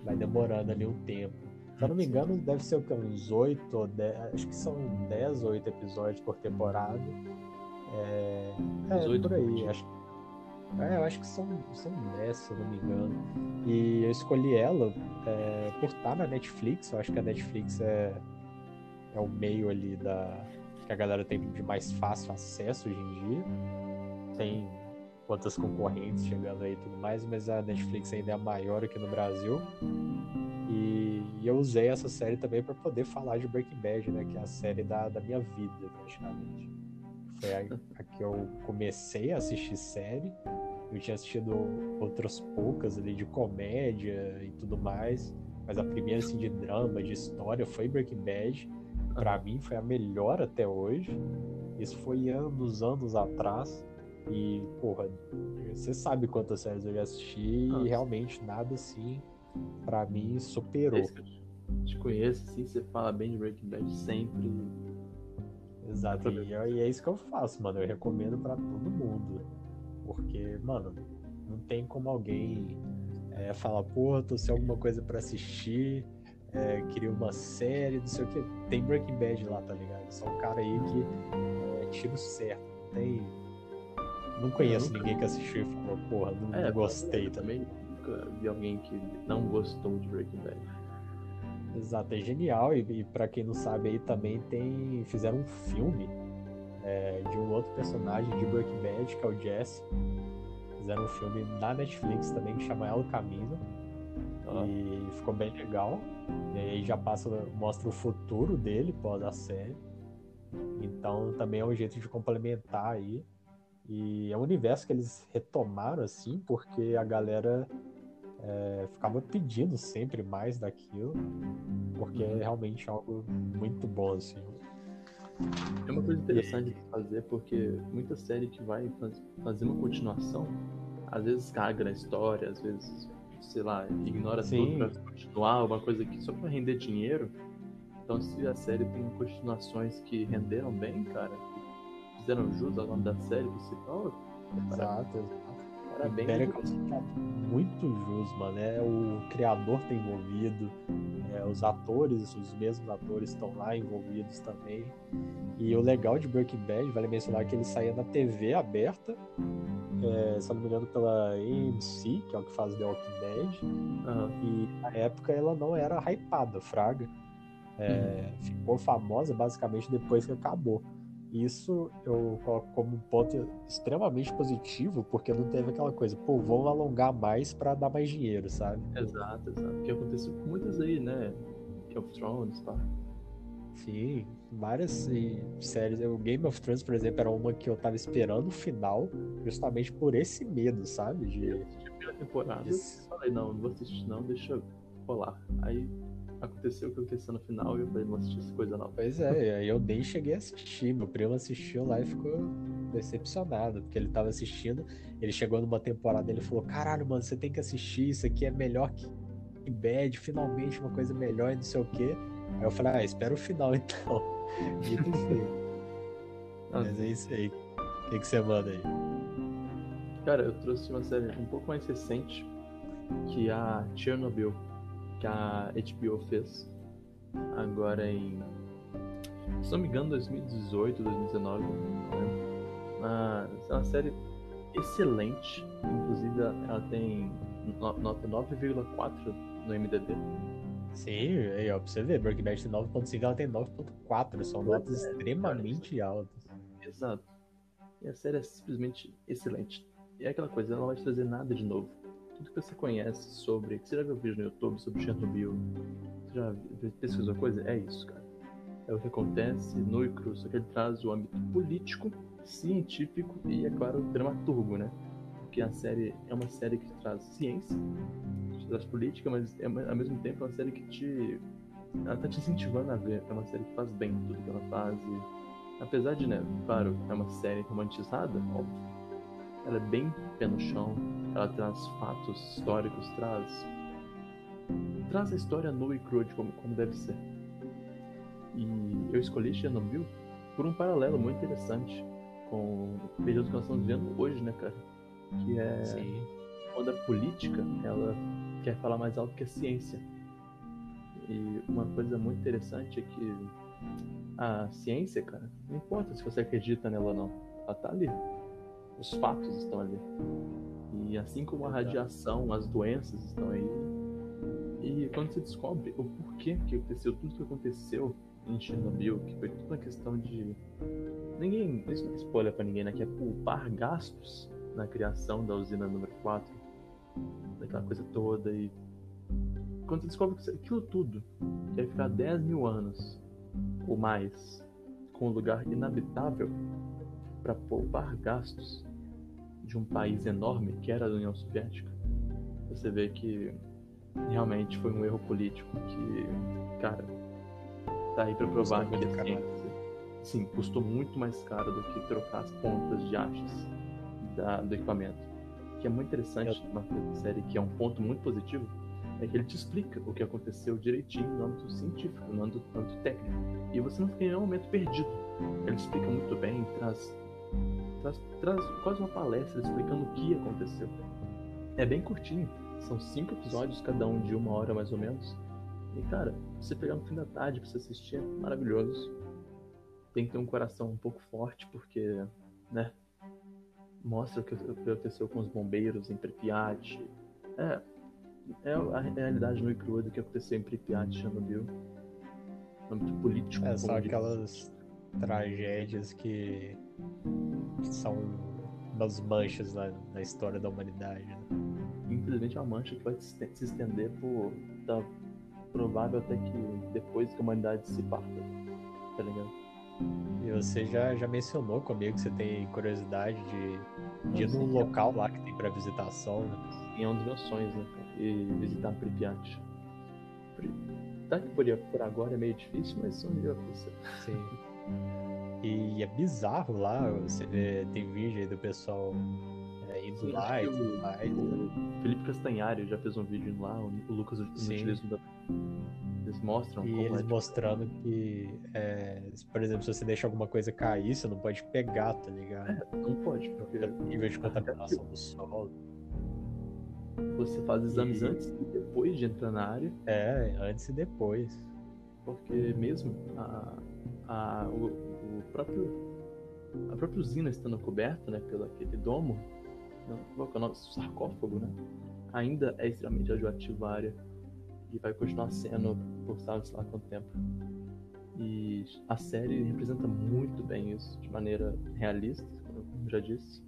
vai demorando ali um tempo. Se eu não me engano, deve ser o que? Uns 8 ou 10. Acho que são 10 ou 8 episódios por temporada. É, é oito por aí. por dia. É, eu acho que são, são 10, se eu não me engano. E eu escolhi ela é, por estar na Netflix. Eu acho que a Netflix é, é o meio ali da que a galera tem de mais fácil acesso hoje em dia. Tem outras concorrentes chegando aí e tudo mais, mas a Netflix ainda é a maior aqui no Brasil. E, e eu usei essa série também para poder falar de Breaking Bad, né? Que é a série da, da minha vida, praticamente. Foi a, a que eu comecei a assistir série. Eu tinha assistido outras poucas ali de comédia e tudo mais. Mas a primeira, assim, de drama, de história, foi Breaking Bad. Pra mim, foi a melhor até hoje. Isso foi anos, anos atrás. E, porra, você sabe quantas séries eu já assisti Nossa. e realmente nada assim, pra mim, superou. Te- conheço, assim, você fala bem de Breaking Bad sempre. Exato. E é, e é isso que eu faço, mano. Eu recomendo pra todo mundo. Porque, mano, não tem como alguém é, falar, pô, tô sem alguma coisa para assistir, é, queria uma série, não sei o que. Tem Breaking Bad lá, tá ligado? Só um cara aí que é tiro certo. Não tem. Não conheço ninguém que assistiu e falou, porra, não, é, gostei também. Nunca vi alguém que não gostou de Breaking Bad. Exato, é genial. E, e para quem não sabe aí também tem. Fizeram um filme é, de um outro personagem de Breaking Bad, que é o Jesse. Fizeram um filme na Netflix também que chama El Camino. Ah. E ficou bem legal. E aí já passa, mostra o futuro dele pós a série. Então também é um jeito de complementar aí. E é um universo que eles retomaram assim, porque a galera é, ficava pedindo sempre mais daquilo, porque é realmente algo muito bom assim. É uma coisa interessante de fazer, porque muita série que vai fazer uma continuação, às vezes caga na história, às vezes, sei lá, ignora Sim. tudo pra continuar, uma coisa que só pra render dinheiro. Então, se a série tem continuações que renderam bem, cara, que fizeram jus ao nome da série principal, exato, exato. Parabéns. Better tá muito jus, mano. É, o criador tá envolvido, é, os atores, os mesmos atores estão lá envolvidos também. E o legal de Breaking Bad, vale mencionar que ele saía na TV aberta, é, se não me engano, pela AMC, que é o que faz The Walking Dead. Uhum. E na época ela não era hypada, Fraga. É, uhum. Ficou famosa basicamente depois que acabou. Isso eu coloco como um ponto extremamente positivo, porque não teve aquela coisa, pô, vamos alongar mais para dar mais dinheiro, sabe? Exato, exato. O que aconteceu com muitas aí, né? Game of Thrones, tá? Sim, várias séries. O Game of Thrones, por exemplo, era uma que eu tava esperando o final, justamente por esse medo, sabe? De. Eu assisti a primeira temporada, de... falei, não, não vou assistir não, deixa rolar. Aí aconteceu o que aconteceu no final e eu falei, não assisti essa coisa não. Pois é, aí eu nem cheguei a assistir. Meu primo assistiu lá e ficou decepcionado, porque ele tava assistindo, ele chegou numa temporada e ele falou, caralho, mano, você tem que assistir, isso aqui é melhor que Bad, finalmente uma coisa melhor e não sei o quê. Aí eu falei, ah, espera o final então. Dito feito. Mas é isso aí. O que, que você manda aí? Cara, eu trouxe uma série um pouco mais recente, que é a Chernobyl que a HBO fez. Agora em. Se não me engano, 2018, 2019, não lembro. Mas é uma série excelente. Inclusive, ela tem nota 9,4 no MDB. Sim, aí, ó, pra você ver, Breaking Bad tem 9.5, ela tem 9.4, são notas é, extremamente cara, altas. Exato. E a série é simplesmente excelente. E é aquela coisa, ela não vai te trazer nada de novo tudo que você conhece sobre. Que você já viu vídeo no YouTube sobre Chernobyl? Você já pesquisou coisa? É isso, cara. É o que acontece no e só que ele traz o âmbito político, científico e, é claro, dramaturgo, né? Porque a série é uma série que traz ciência, que traz política, mas é, ao mesmo tempo é uma série que te. Ela tá te incentivando a ver. É uma série que faz bem tudo que ela faz. E, apesar de, né, claro, é uma série romantizada, óbvio. Ela é bem pé no chão, ela traz fatos históricos, traz traz a história nua e crua de como, como deve ser. E eu escolhi Chernobyl por um paralelo muito interessante com o período que nós estamos vivendo hoje, né, cara? Que é Sim. quando a política ela quer falar mais alto que a ciência. E uma coisa muito interessante é que a ciência, cara, não importa se você acredita nela ou não, ela tá ali. Os fatos estão ali. E assim como a radiação, as doenças estão aí. E quando você descobre o porquê que aconteceu tudo que aconteceu em Chernobyl, que foi tudo uma questão de. Ninguém. Isso não é spoiler pra ninguém, né? Que é poupar gastos na criação da usina número 4. Daquela coisa toda. E. Quando você descobre que aquilo tudo que ficar 10 mil anos ou mais com um lugar inabitável para poupar gastos de um país enorme que era a União Soviética, você vê que realmente foi um erro político que, cara, tá aí para provar que a ciência, sim, custou muito mais caro do que trocar as pontas de hastes da, do equipamento. Que é muito interessante uma série que é um ponto muito positivo é que ele te explica o que aconteceu direitinho no âmbito científico, no âmbito, no âmbito técnico. E você não fica em nenhum momento perdido. Ele explica muito bem, traz traz, traz quase uma palestra explicando o que aconteceu. É bem curtinho, são cinco episódios, cada um de uma hora mais ou menos. E cara, você pegar no fim da tarde pra você assistir é maravilhoso. Tem que ter um coração um pouco forte, porque, né? Mostra o que aconteceu com os bombeiros em Pripyat. É, é a realidade nua e crua do que aconteceu em Pripyat, Chernobyl. Âmbito político. É, são aquelas tragédias que, que são umas manchas na, na história da humanidade. Né? Infelizmente é uma mancha que vai se estender por. Tá provável até que depois que a humanidade se parta. Tá ligado? E você já, já mencionou comigo que você tem curiosidade de, de ir num local lá que tem pra visitação, né? é um dos meus sonhos, né? E visitar Pripyat. Tá que por, por agora é meio difícil, mas um dia vai Sim. E é bizarro lá, você vê, tem vídeo aí do pessoal é, indo Sim, lá e tudo mais. O Felipe Castanhari já fez um vídeo lá, o Lucas Utilismo da. Eles mostram. E eles é, mostrando que, é, por exemplo, se você deixa alguma coisa cair, você não pode pegar, tá ligado? É, não pode, porque. É nível de contaminação do solo. Você faz exames e... antes e depois de entrar na área. É, antes e depois. Porque mesmo a, a, o, o próprio a própria usina estando coberta, né, pelo aquele domo, qual é o nome? Sarcófago, né? Ainda é extremamente radioativa a área e vai continuar sendo por sabe sei lá quanto tempo. E a série representa muito bem isso, de maneira realista, como eu já disse.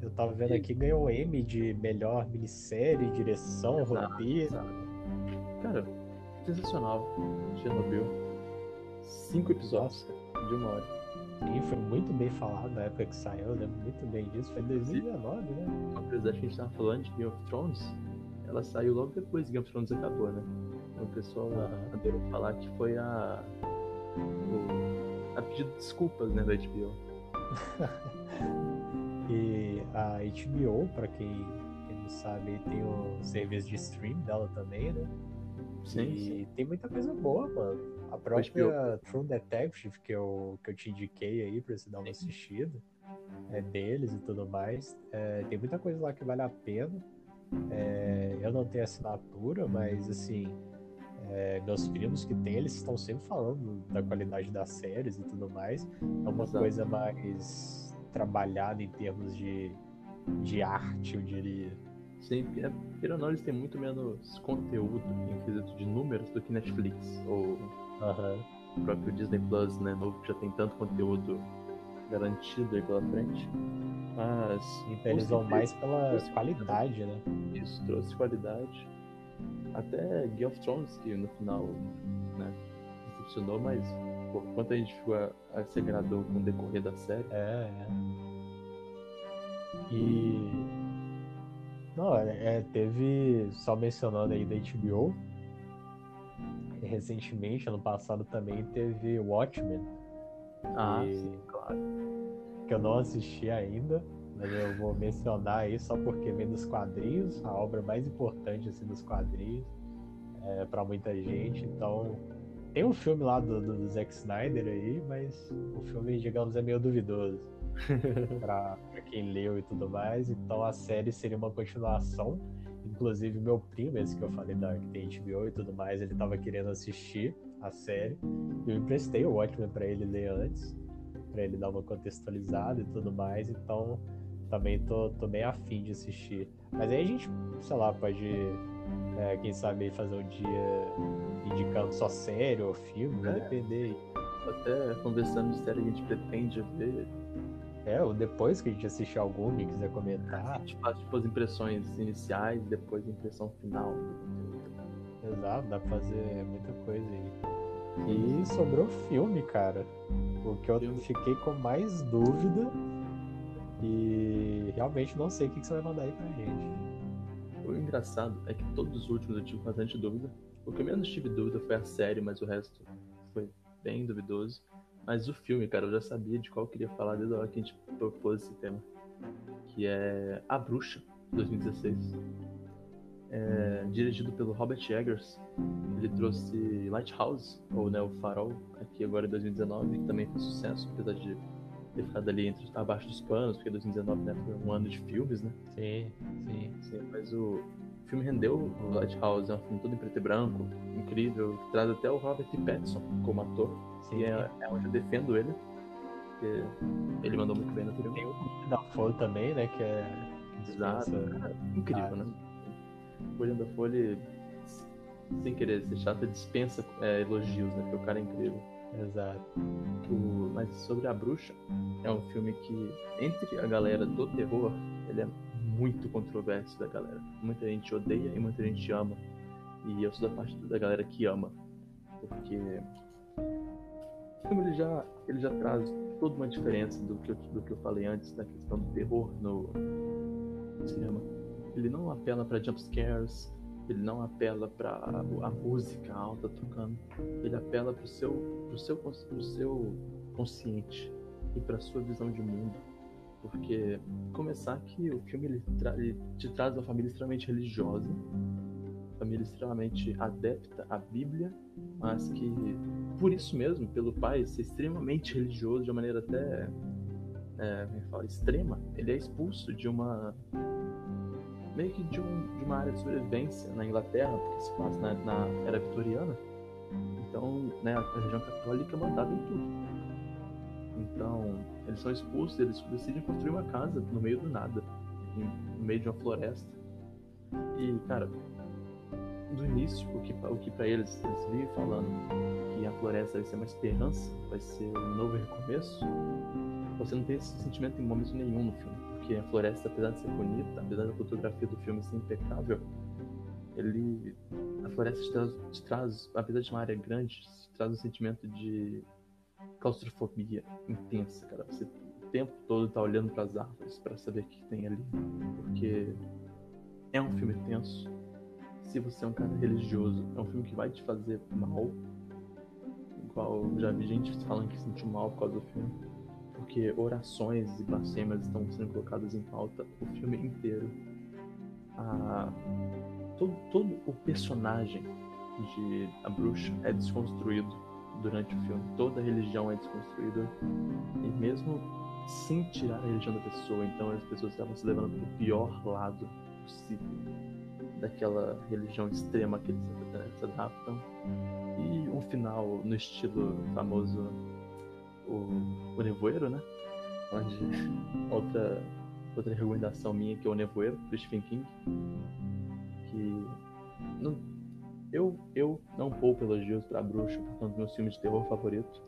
Eu tava vendo aqui, ganhou M de melhor minissérie, direção, exato, roteiro. Exato. Cara, sensacional. Chernobyl. Cinco episódios Nossa. De uma hora. Sim, foi muito bem falado na época que saiu, eu lembro muito bem disso. Foi em 2019, né? Apesar de que a gente tava falando de Game of Thrones, ela saiu logo depois que Game of Thrones acabou, né? Então o pessoal uhum. falar que foi a. A pedido de desculpas, né, da HBO. E a HBO, para quem, quem, não sabe, tem o serviço de stream dela também, né? Sim, e sim. tem muita coisa boa, mano. A própria True Detective que eu, que eu te indiquei aí pra você dar uma assistida, é deles e tudo mais. É, tem muita coisa lá que vale a pena. É, eu não tenho assinatura, mas assim, é, meus primos que têm, eles estão sempre falando da qualidade das séries e tudo mais. É uma Exato. coisa mais trabalhado em termos de, de arte, eu diria. Sim, é, porque não, eles têm muito menos conteúdo em quesito de números do que Netflix ou o próprio Disney Plus, né? Novo que já tem tanto conteúdo garantido aí pela frente. Mas. Então eles vão mais pela qualidade, né? Isso, trouxe qualidade. Até Game of Thrones, que no final, né, decepcionou, mas pô, quanto a gente ficou a, a se agradou com o decorrer da série. É, é. E. Não, é, é, teve. Só mencionando aí da HBO. Recentemente, ano passado também teve Watchmen. Ah, e... sim, claro. Que eu não assisti ainda, mas eu vou mencionar aí só porque vem dos quadrinhos, a obra mais importante assim, dos quadrinhos é, para muita gente. Então, tem um filme lá do, do, do, Zack Snyder aí, mas o filme, digamos, é meio duvidoso pra, quem leu e tudo mais. Então a série seria uma continuação. Inclusive, meu primo, esse que eu falei da que tem HBO e tudo mais, ele tava querendo assistir a série. E eu emprestei o Watchmen para ele ler antes, para ele dar uma contextualizada e tudo mais. Então também tô, tô bem afim de assistir. Mas aí a gente, sei lá, pode é, quem sabe fazer um dia indicando só série ou filme, vai é. depender. Até conversando de série a gente pretende ver. É, ou depois que a gente assistir algum e quiser comentar. A gente faz tipo as impressões iniciais, depois a impressão final. Exato, dá pra fazer muita coisa aí. E sobrou filme, cara. O que eu filme. fiquei com mais dúvida. E realmente não sei o que você vai mandar aí pra gente. O engraçado é que todos os últimos eu tive bastante dúvida. O que eu menos tive dúvida foi a série, mas o resto foi bem duvidoso. Mas o filme, cara, eu já sabia de qual eu queria falar desde a hora que a gente propôs esse tema. Que é A Bruxa, 2016. É, dirigido pelo Robert Eggers. Ele trouxe Lighthouse, ou né, O Farol, aqui agora em 2019, que também foi sucesso, apesar de ter ficado ali entre, abaixo dos panos, porque 2019 né, foi um ano de filmes, né? Sim, sim. sim mas o filme rendeu o Lighthouse, é um filme todo em preto e branco, incrível, que traz até o Robert Pattinson como ator. Sim. E é, é onde eu defendo ele, porque ele mandou muito bem no filme. Tem o da Folha também, né? Que é. Exato. incrível, ah, né? O William da Folha, sem querer ser chato, dispensa é, elogios, né? Porque o cara é incrível. Exato. O, mas sobre a bruxa, é um filme que, entre a galera do terror, ele é muito controverso da galera. Muita gente odeia e muita gente ama. E eu sou da parte da galera que ama. Porque ele já, ele já traz toda uma diferença do que, eu, do que eu falei antes da questão do terror no cinema. Ele não apela para jump scares, ele não apela para a música alta tocando, ele apela para o seu, pro seu, pro seu consciente e para sua visão de mundo. Porque começar que o filme ele, ele te traz uma família extremamente religiosa, família extremamente adepta à Bíblia, mas que por isso mesmo, pelo pai ser extremamente religioso de uma maneira até é, é fala, extrema, ele é expulso de uma meio que de, um, de uma área de sobrevivência na Inglaterra, porque se passa na, na era vitoriana. Então, né, a religião católica mandava em tudo. Então, eles são expulsos, eles decidem construir uma casa no meio do nada, no meio de uma floresta. E, cara, do início, o que, o que para eles, eles vivem falando que a floresta vai ser uma esperança, vai ser um novo recomeço, você não tem esse sentimento em momento nenhum no filme porque a floresta, apesar de ser bonita, apesar da fotografia do filme ser impecável, ele a floresta te traz, te traz, apesar de uma área grande, te traz um sentimento de claustrofobia intensa, cara. Você o tempo todo tá olhando para as árvores para saber o que tem ali, porque é um filme tenso. Se você é um cara religioso, é um filme que vai te fazer mal. Igual já vi gente falando que sentiu mal por causa do filme porque orações e blasfêmias estão sendo colocadas em pauta o filme inteiro. Todo, todo o personagem de a bruxa é desconstruído durante o filme. Toda a religião é desconstruída e mesmo sem tirar a religião da pessoa, então as pessoas estavam se levando para o pior lado possível daquela religião extrema que eles adaptam e um final no estilo famoso o, o Nevoeiro, né? Onde outra, outra recomendação minha que é o Nevoeiro, do Stephen King. Que não, eu, eu não poupo elogios pra Bruxa, portanto, meu filme de terror favorito.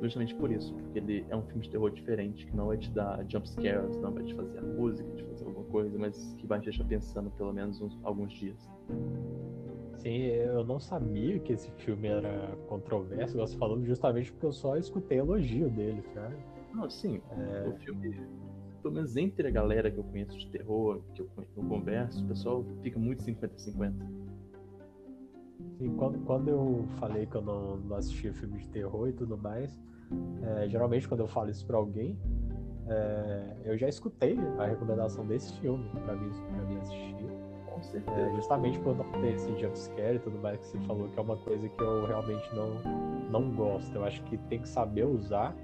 Justamente por isso, porque ele é um filme de terror diferente, que não vai te dar jump scares, não vai te fazer a música, te fazer alguma coisa, mas que vai te deixar pensando pelo menos uns, alguns dias. Sim, eu não sabia que esse filme era controverso, você falando justamente porque eu só escutei elogio dele, cara. Não, sim, é... o filme, pelo menos entre a galera que eu conheço de terror, que eu, eu converso, o pessoal fica muito 50-50. Sim, quando, quando eu falei que eu não, não assistia filme de terror e tudo mais, é, geralmente quando eu falo isso pra alguém, é, eu já escutei a recomendação desse filme pra mim, pra mim assistir. Com certeza. É, justamente por não ter esse jumpscare e tudo mais que você falou, que é uma coisa que eu realmente não, não gosto. Eu acho que tem que saber usar.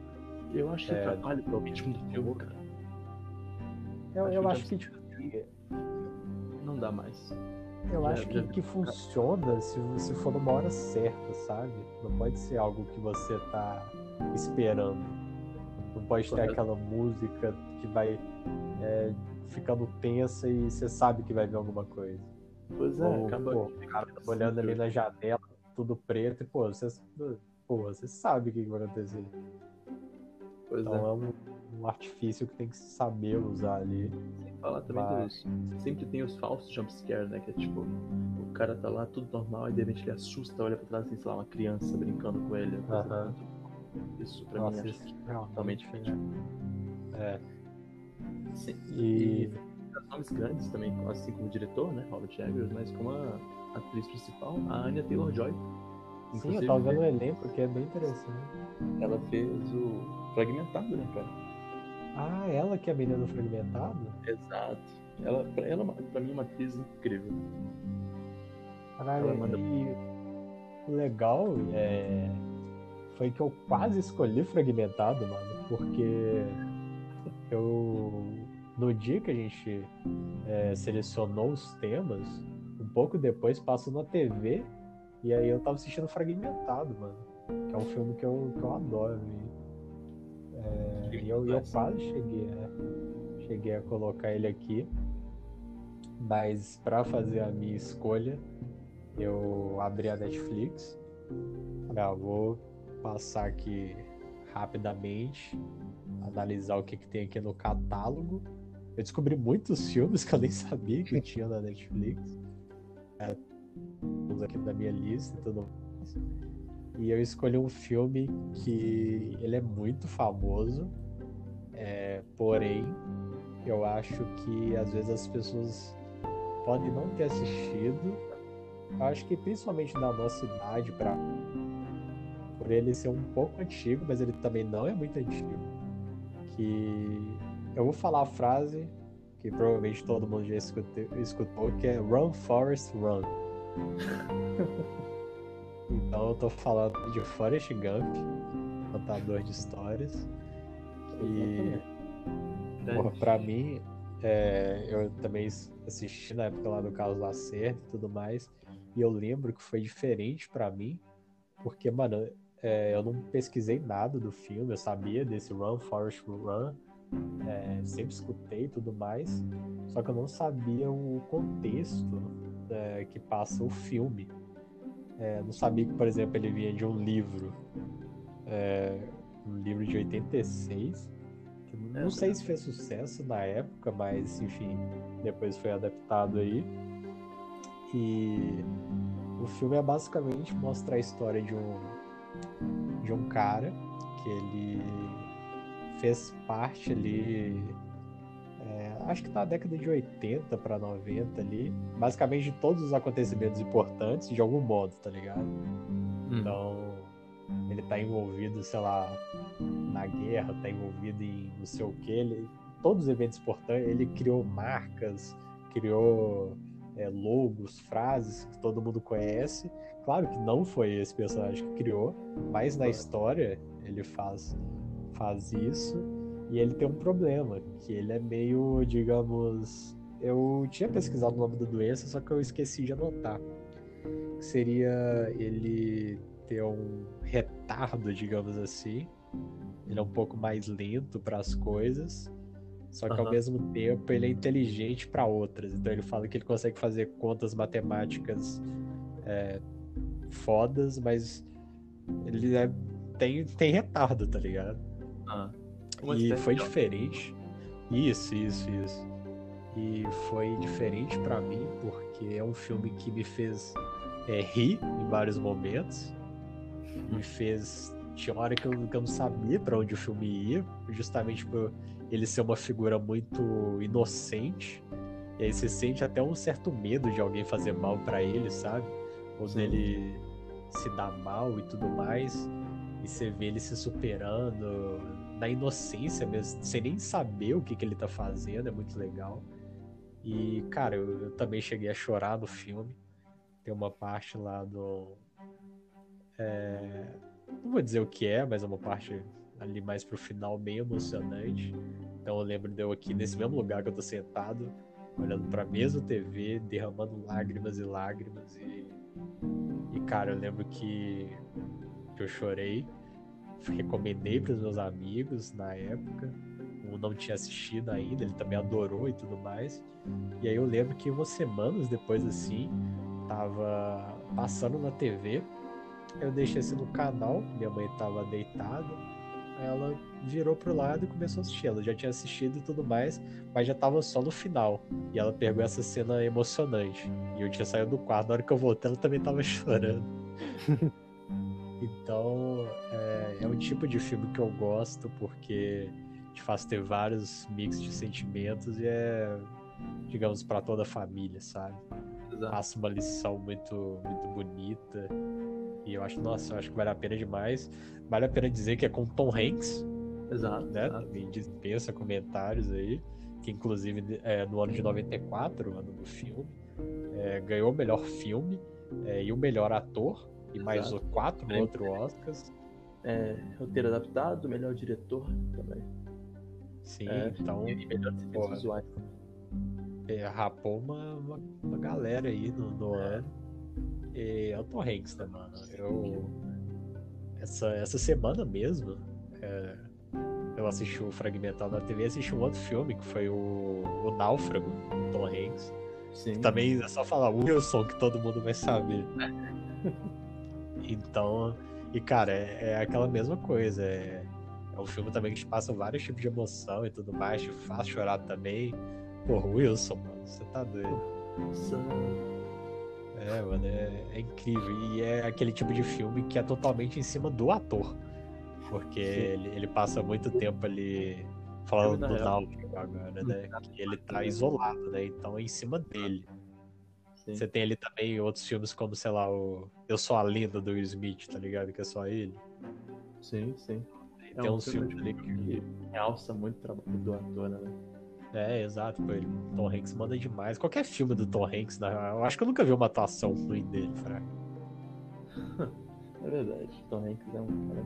Eu acho que é, atrapalha o ritmo do filme, cara. Eu, acho, eu acho que, tipo, não dá mais. Eu acho que, que funciona se, se for numa hora certa, sabe? Não pode ser algo que você tá esperando. Não pode ter aquela música que vai é, ficando tensa e você sabe que vai vir alguma coisa. Pois é, Ou, acaba pô, cara, olhando ali na janela, tudo preto, e pô, você, pô, você sabe o que vai acontecer. Pois então é, é um, um, artifício que tem que saber usar ali. Falar também que sempre tem os falsos jumpscares, né? Que é tipo, o cara tá lá tudo normal e de repente ele assusta, olha pra trás e tem, sei lá, uma criança brincando com ele. Uh -huh. Isso pra Nossa, mim isso é realmente diferente. É. Sim. E, e nomes grandes também, assim como o diretor, né, Robert Eggers, mas como a atriz principal, a Anya Taylor-Joy. Sim, eu tava vendo o elenco, que é bem interessante. Ela fez o Fragmentado, né, cara? Ah, ela que é a menina do Fragmentado? Exato. Ela, pra, ela, pra mim, é uma atriz incrível. Caralho, manda... e o legal é... foi que eu quase escolhi Fragmentado, mano. porque eu no dia que a gente é, selecionou os temas, um pouco depois passou na TV e aí eu tava assistindo Fragmentado, mano. Que é um filme que eu, que eu adoro. E, é, e eu, eu quase cheguei a, cheguei a colocar ele aqui. Mas para fazer a minha escolha, eu abri a Netflix. Ah, vou passar aqui rapidamente, analisar o que, que tem aqui no catálogo. Eu descobri muitos filmes que eu nem sabia que tinha na Netflix. É, aqui da minha lista e tudo mais. E eu escolhi um filme que ele é muito famoso, é, porém eu acho que às vezes as pessoas podem não ter assistido. Eu acho que principalmente na nossa idade, para por ele ser um pouco antigo, mas ele também não é muito antigo. Que eu vou falar a frase que provavelmente todo mundo já escutou, escutou que é Run Forest Run. eu tô falando de Forrest Gump, contador de histórias. E porra, pra mim, é, eu também assisti na época lá do Carlos Lacerda e tudo mais. E eu lembro que foi diferente para mim, porque, mano, é, eu não pesquisei nada do filme, eu sabia desse Run Forest Run, é, sempre escutei tudo mais, só que eu não sabia o contexto é, que passa o filme. É, não sabia que, por exemplo, ele vinha de um livro, é, um livro de 86, que não sei se fez sucesso na época, mas enfim, depois foi adaptado aí. E o filme é basicamente mostrar a história de um de um cara que ele fez parte ali, é, acho que na década de 80 para 90 ali, basicamente de todos os acontecimentos importantes, de algum modo, tá ligado? Hum. Então, ele tá envolvido, sei lá, na guerra, tá envolvido em não sei o que, ele, todos os eventos importantes, ele criou marcas, criou é, logos, frases que todo mundo conhece. Claro que não foi esse personagem que criou, mas na história ele faz faz isso e ele tem um problema, que ele é meio, digamos, eu tinha pesquisado o nome da doença, só que eu esqueci de anotar. Seria ele ter um retardo, digamos assim. Ele é um pouco mais lento para as coisas, só que uhum. ao mesmo tempo ele é inteligente para outras. Então ele fala que ele consegue fazer contas matemáticas é, fodas, mas ele é, tem, tem retardo, tá ligado? Ah, e foi diferente. Isso, isso, isso. E foi diferente para mim porque é um filme que me fez é, rir em vários momentos. Me fez. Tinha hora que eu, que eu não sabia para onde o filme ia, justamente por ele ser uma figura muito inocente. E aí você sente até um certo medo de alguém fazer mal para ele, sabe? Ou dele se dar mal e tudo mais e você vê ele se superando na inocência mesmo, sem nem saber o que, que ele tá fazendo, é muito legal. E, cara, eu, eu também cheguei a chorar no filme. Tem uma parte lá do. É, não vou dizer o que é, mas é uma parte ali mais pro final bem emocionante. Então eu lembro de eu aqui nesse mesmo lugar que eu tô sentado, olhando pra mesma TV, derramando lágrimas e lágrimas. E, e cara, eu lembro que que eu chorei. Recomendei para os meus amigos na época. Um não tinha assistido ainda, ele também adorou e tudo mais. E aí eu lembro que umas semanas depois assim, tava passando na TV. Eu deixei assim no canal, minha mãe tava deitada. Ela virou pro lado e começou a assistir. Ela já tinha assistido e tudo mais, mas já tava só no final. E ela pegou essa cena emocionante. E eu tinha saído do quarto, na hora que eu voltei, ela também tava chorando. Então, é, um tipo de filme que eu gosto porque te faz ter vários mix de sentimentos e é, digamos, para toda a família, sabe? Exato. Passa uma lição muito, muito bonita. E eu acho, nossa, eu acho que vale a pena demais. Vale a pena dizer que é com Tom Hanks. Exato. Né? Exato. Também dispensa comentários aí. Que inclusive é, no ano de 94, ano do filme, é, ganhou o melhor filme é, e o melhor ator e mais quatro outros Oscars. É, roteiro adaptado, melhor diretor também. Sim, É, então E melhor efeitos visuais. é, rapou uma, uma, uma galera aí no, no ano. E é o Hanks, né, mano? Eu. Essa, essa semana mesmo, é, eu assisti o Fragmentado na TV e assisti um outro filme que foi o, o Náufrago, do Tom Hanks. Sim. Também é só falar Wilson que todo mundo vai saber. Então, e cara, é, é aquela mesma coisa. É, é um filme também que te passa vários tipos de emoção e tudo mais, te faz chorar também. Porra, Wilson, mano, você tá doido. É, mano, é, é incrível. E é aquele tipo de filme que é totalmente em cima do ator. Porque ele, ele passa muito tempo ali falando do náufrago agora, né? Que ele tá isolado, né? Então é em cima dele. Sim. Você tem ali também outros filmes como, sei lá, o Eu Sou a Lenda do Will Smith, tá ligado? Que é só ele. Sim, sim. É tem um uns filme filmes ali que. realça muito o trabalho do ator, né? É, exato, pô, ele, Tom Hanks manda demais. Qualquer filme do Tom Hanks, real, eu acho que eu nunca vi uma atuação ruim dele, fraco. É verdade. Tom Hanks é um cara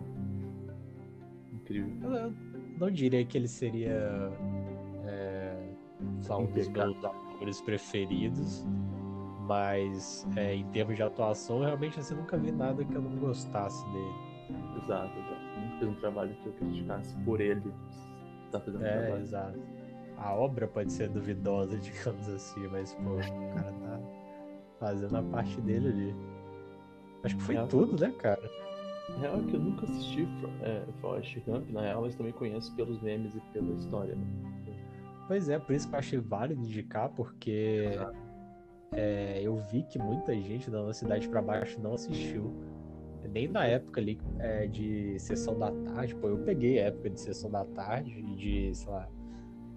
incrível. Eu, eu não diria que ele seria é, um dos meus atores preferidos, mas é, em termos de atuação, realmente assim, nunca vi nada que eu não gostasse dele. Exato, exato. Nunca fez um trabalho que eu criticasse por ele. Tá fazendo um É, trabalho. exato. A obra pode ser duvidosa, digamos assim, mas pô, o cara tá fazendo a parte dele ali. Acho que foi É. tudo, né, cara? A real é que eu nunca assisti é, Forrest Gump, na real, mas também conheço pelos memes e pela história, né? Pois é, por isso que eu achei válido indicar, porque Exato. É, eu vi que muita gente da nossa cidade pra baixo não assistiu. Nem na época ali é, de sessão da tarde, pô, eu peguei a época de sessão da tarde e de, sei lá,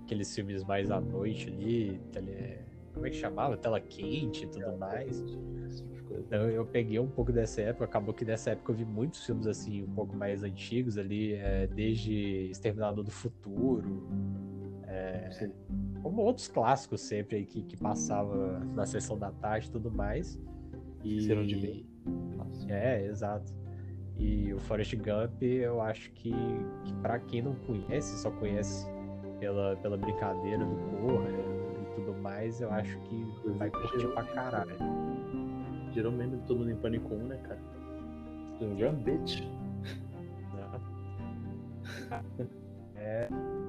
aqueles filmes mais à noite ali, tele, como é que chamava? Tela quente e tudo mais. Tipo. Então eu peguei um pouco dessa época, acabou que nessa época eu vi muitos filmes assim, um pouco mais antigos ali, é, desde Exterminador do Futuro, Sim. como outros clássicos sempre aí que, que passava na sessão da tarde e tudo mais. E... Esqueceram de Mim. É, exato. E o Forrest Gump, eu acho que, que para quem não conhece, só conhece pela, pela brincadeira do Corra e tudo mais, eu acho que vai curtir pra caralho. Gerou de todo mundo em pânico 1, né, cara? Né? É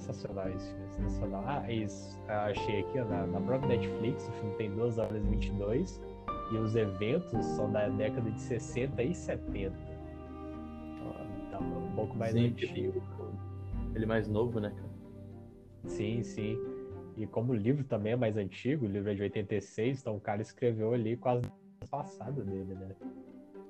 filme, sensacional. Ah, isso. Eu achei aqui ó, na, na própria Netflix, o filme tem 2 horas e 22 e os eventos são da década de 60 e 70. Então, um pouco mais Sim, antigo. Ele mais novo, né, cara? Sim, sim. E como o livro também é mais antigo, o livro é de 86, então o cara escreveu ali quase no passado dele, né?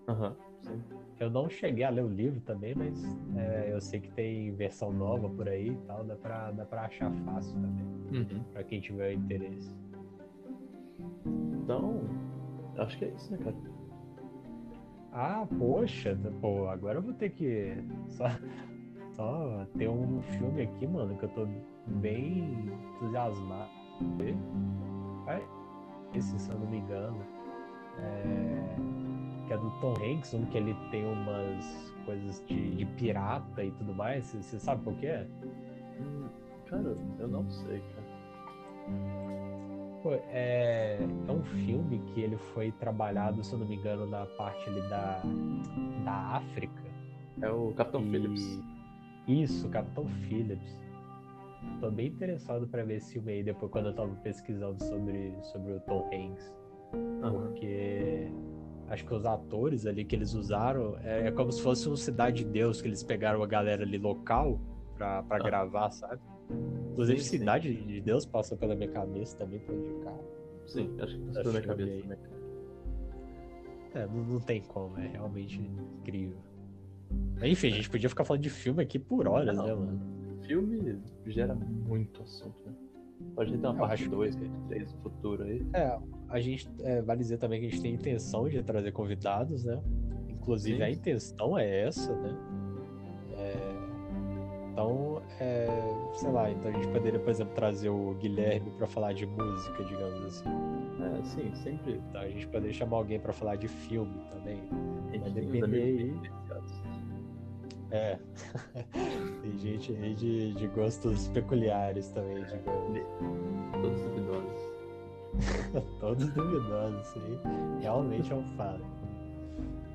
Aham, sim. Eu não cheguei a ler o livro também, mas é, eu sei que tem versão nova por aí e tal, dá pra, dá pra achar fácil também, Uhum. pra quem tiver interesse. Então, acho que é isso, né, cara? Ah, poxa, pô, agora eu vou ter que só, só ter um filme aqui, mano, que eu tô bem entusiasmado. É, Esse, se eu não me engano, é, que é do Tom Hanks, um que ele tem umas coisas de, de pirata e tudo mais. Você sabe qual que é? Hum, cara, eu não sei, cara. Pô, é, é um filme que ele foi trabalhado, se eu não me engano, na parte ali da, da África. É o Capitão E- Phillips. Isso, Capitão Phillips. Tô bem interessado pra ver esse filme aí depois quando eu tava pesquisando sobre, sobre o Tom Hanks. Aham. Porque acho que os atores ali que eles usaram é, é como se fosse um Cidade de Deus, que eles pegaram a galera ali local pra, pra Ah. gravar, sabe? Inclusive, Sim, sim. Cidade de Deus passa pela minha cabeça também pra indicar. Sim, acho que passou na minha cabeça também. É, não, não tem como, é realmente incrível. Mas, enfim, a gente podia ficar falando de filme aqui por horas, Não. né, mano? Filme gera muito assunto, né? Pode ter uma Eu parte acho 2, parte 3 no futuro aí. É, a gente é, vale dizer também que a gente tem intenção de trazer convidados, né? Inclusive Sim. a intenção é essa, né? É, então é, sei lá, então a gente poderia, por exemplo, trazer o Guilherme para falar de música, digamos assim. É, sim, sempre. Então a gente poderia chamar alguém para falar de filme também. Vai depender aí. É. Tem gente aí de, de gostos peculiares também, digamos. Todos duvidosos. Todos duvidosos, isso aí realmente é um fato.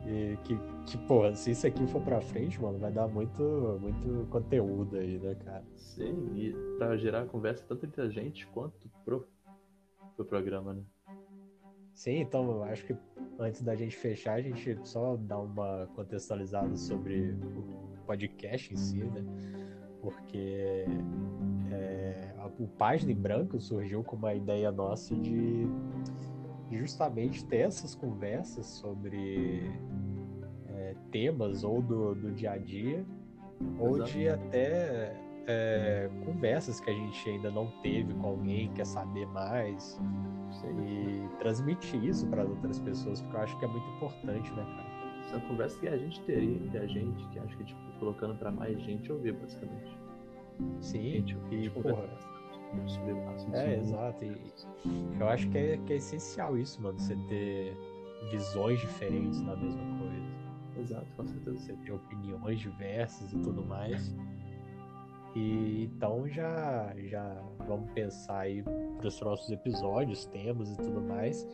E que, que, porra, se isso aqui for pra frente, mano, vai dar muito, muito conteúdo aí, né, cara? Sim, e pra gerar conversa tanto entre a gente quanto pro, pro programa, né? Sim, então eu acho que antes da gente fechar, a gente só dá uma contextualizada sobre o podcast em si, né? Porque é, o Página em Branco surgiu com uma ideia nossa de justamente ter essas conversas sobre é, temas ou do, do dia a dia, ou de até é, conversas que a gente ainda não teve com alguém, quer saber mais e transmitir isso para outras pessoas, porque eu acho que é muito importante, né, cara? São conversas que a gente teria entre a gente, que acho que, tipo, colocando pra mais gente ouvir, basicamente. Sim, Gente, e, gente porra, bastante sobre é, exato. E eu acho que é, que é essencial isso, mano, você ter visões diferentes na mesma coisa. Exato, com certeza. você ter opiniões diversas e tudo mais. E então já já vamos pensar aí para os próximos episódios, temas e tudo mais.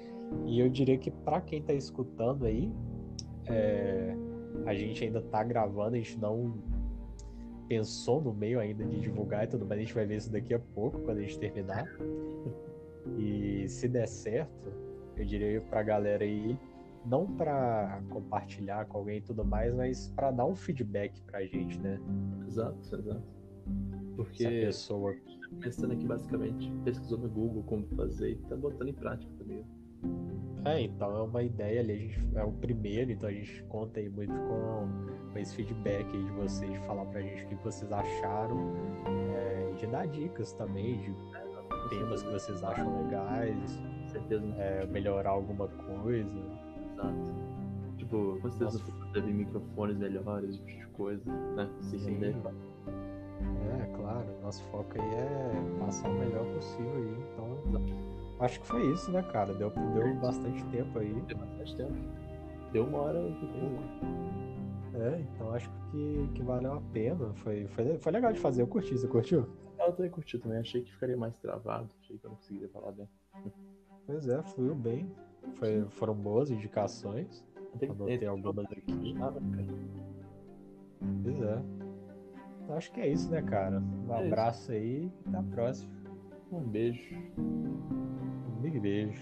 E eu diria que para quem tá escutando aí, é, a gente ainda tá gravando, a gente não pensou no meio ainda de divulgar e tudo mais. A gente vai ver isso daqui a pouco quando a gente terminar. E se der certo, eu diria pra galera aí não para compartilhar com alguém e tudo mais, mas para dar um feedback pra gente, né? Exato, exato. Porque pessoa. pensando aqui, basicamente, pesquisou no Google como fazer e tá botando em prática também. É, então é uma ideia ali, a gente é o primeiro, então a gente conta aí muito com, com esse feedback aí de vocês, de falar pra gente o que vocês acharam, é, de dar dicas também, de Com temas que vocês acham legais, certeza, é, melhorar alguma coisa. Exato. Tipo, com certeza Nossa. deve microfones melhores, esse tipo de coisa, né? Se Sim. render. É, claro, nosso foco aí é passar o melhor possível aí, então acho que foi isso, né, cara? Deu, deu bastante tempo aí. Deu bastante tempo. Deu uma hora e pouco. É, então acho que, que valeu a pena. Foi, foi, foi legal de fazer, eu curti, você curtiu? Eu também curti também, achei que ficaria mais travado, achei que eu não conseguiria falar bem. Pois é, fluiu bem. Foi, foram boas indicações. Tem Anotei algumas aqui. Ah, cara. Pois é. Então, acho que é isso, né, cara? Um É isso. abraço aí e até a próxima. Um beijo. Um big beijo.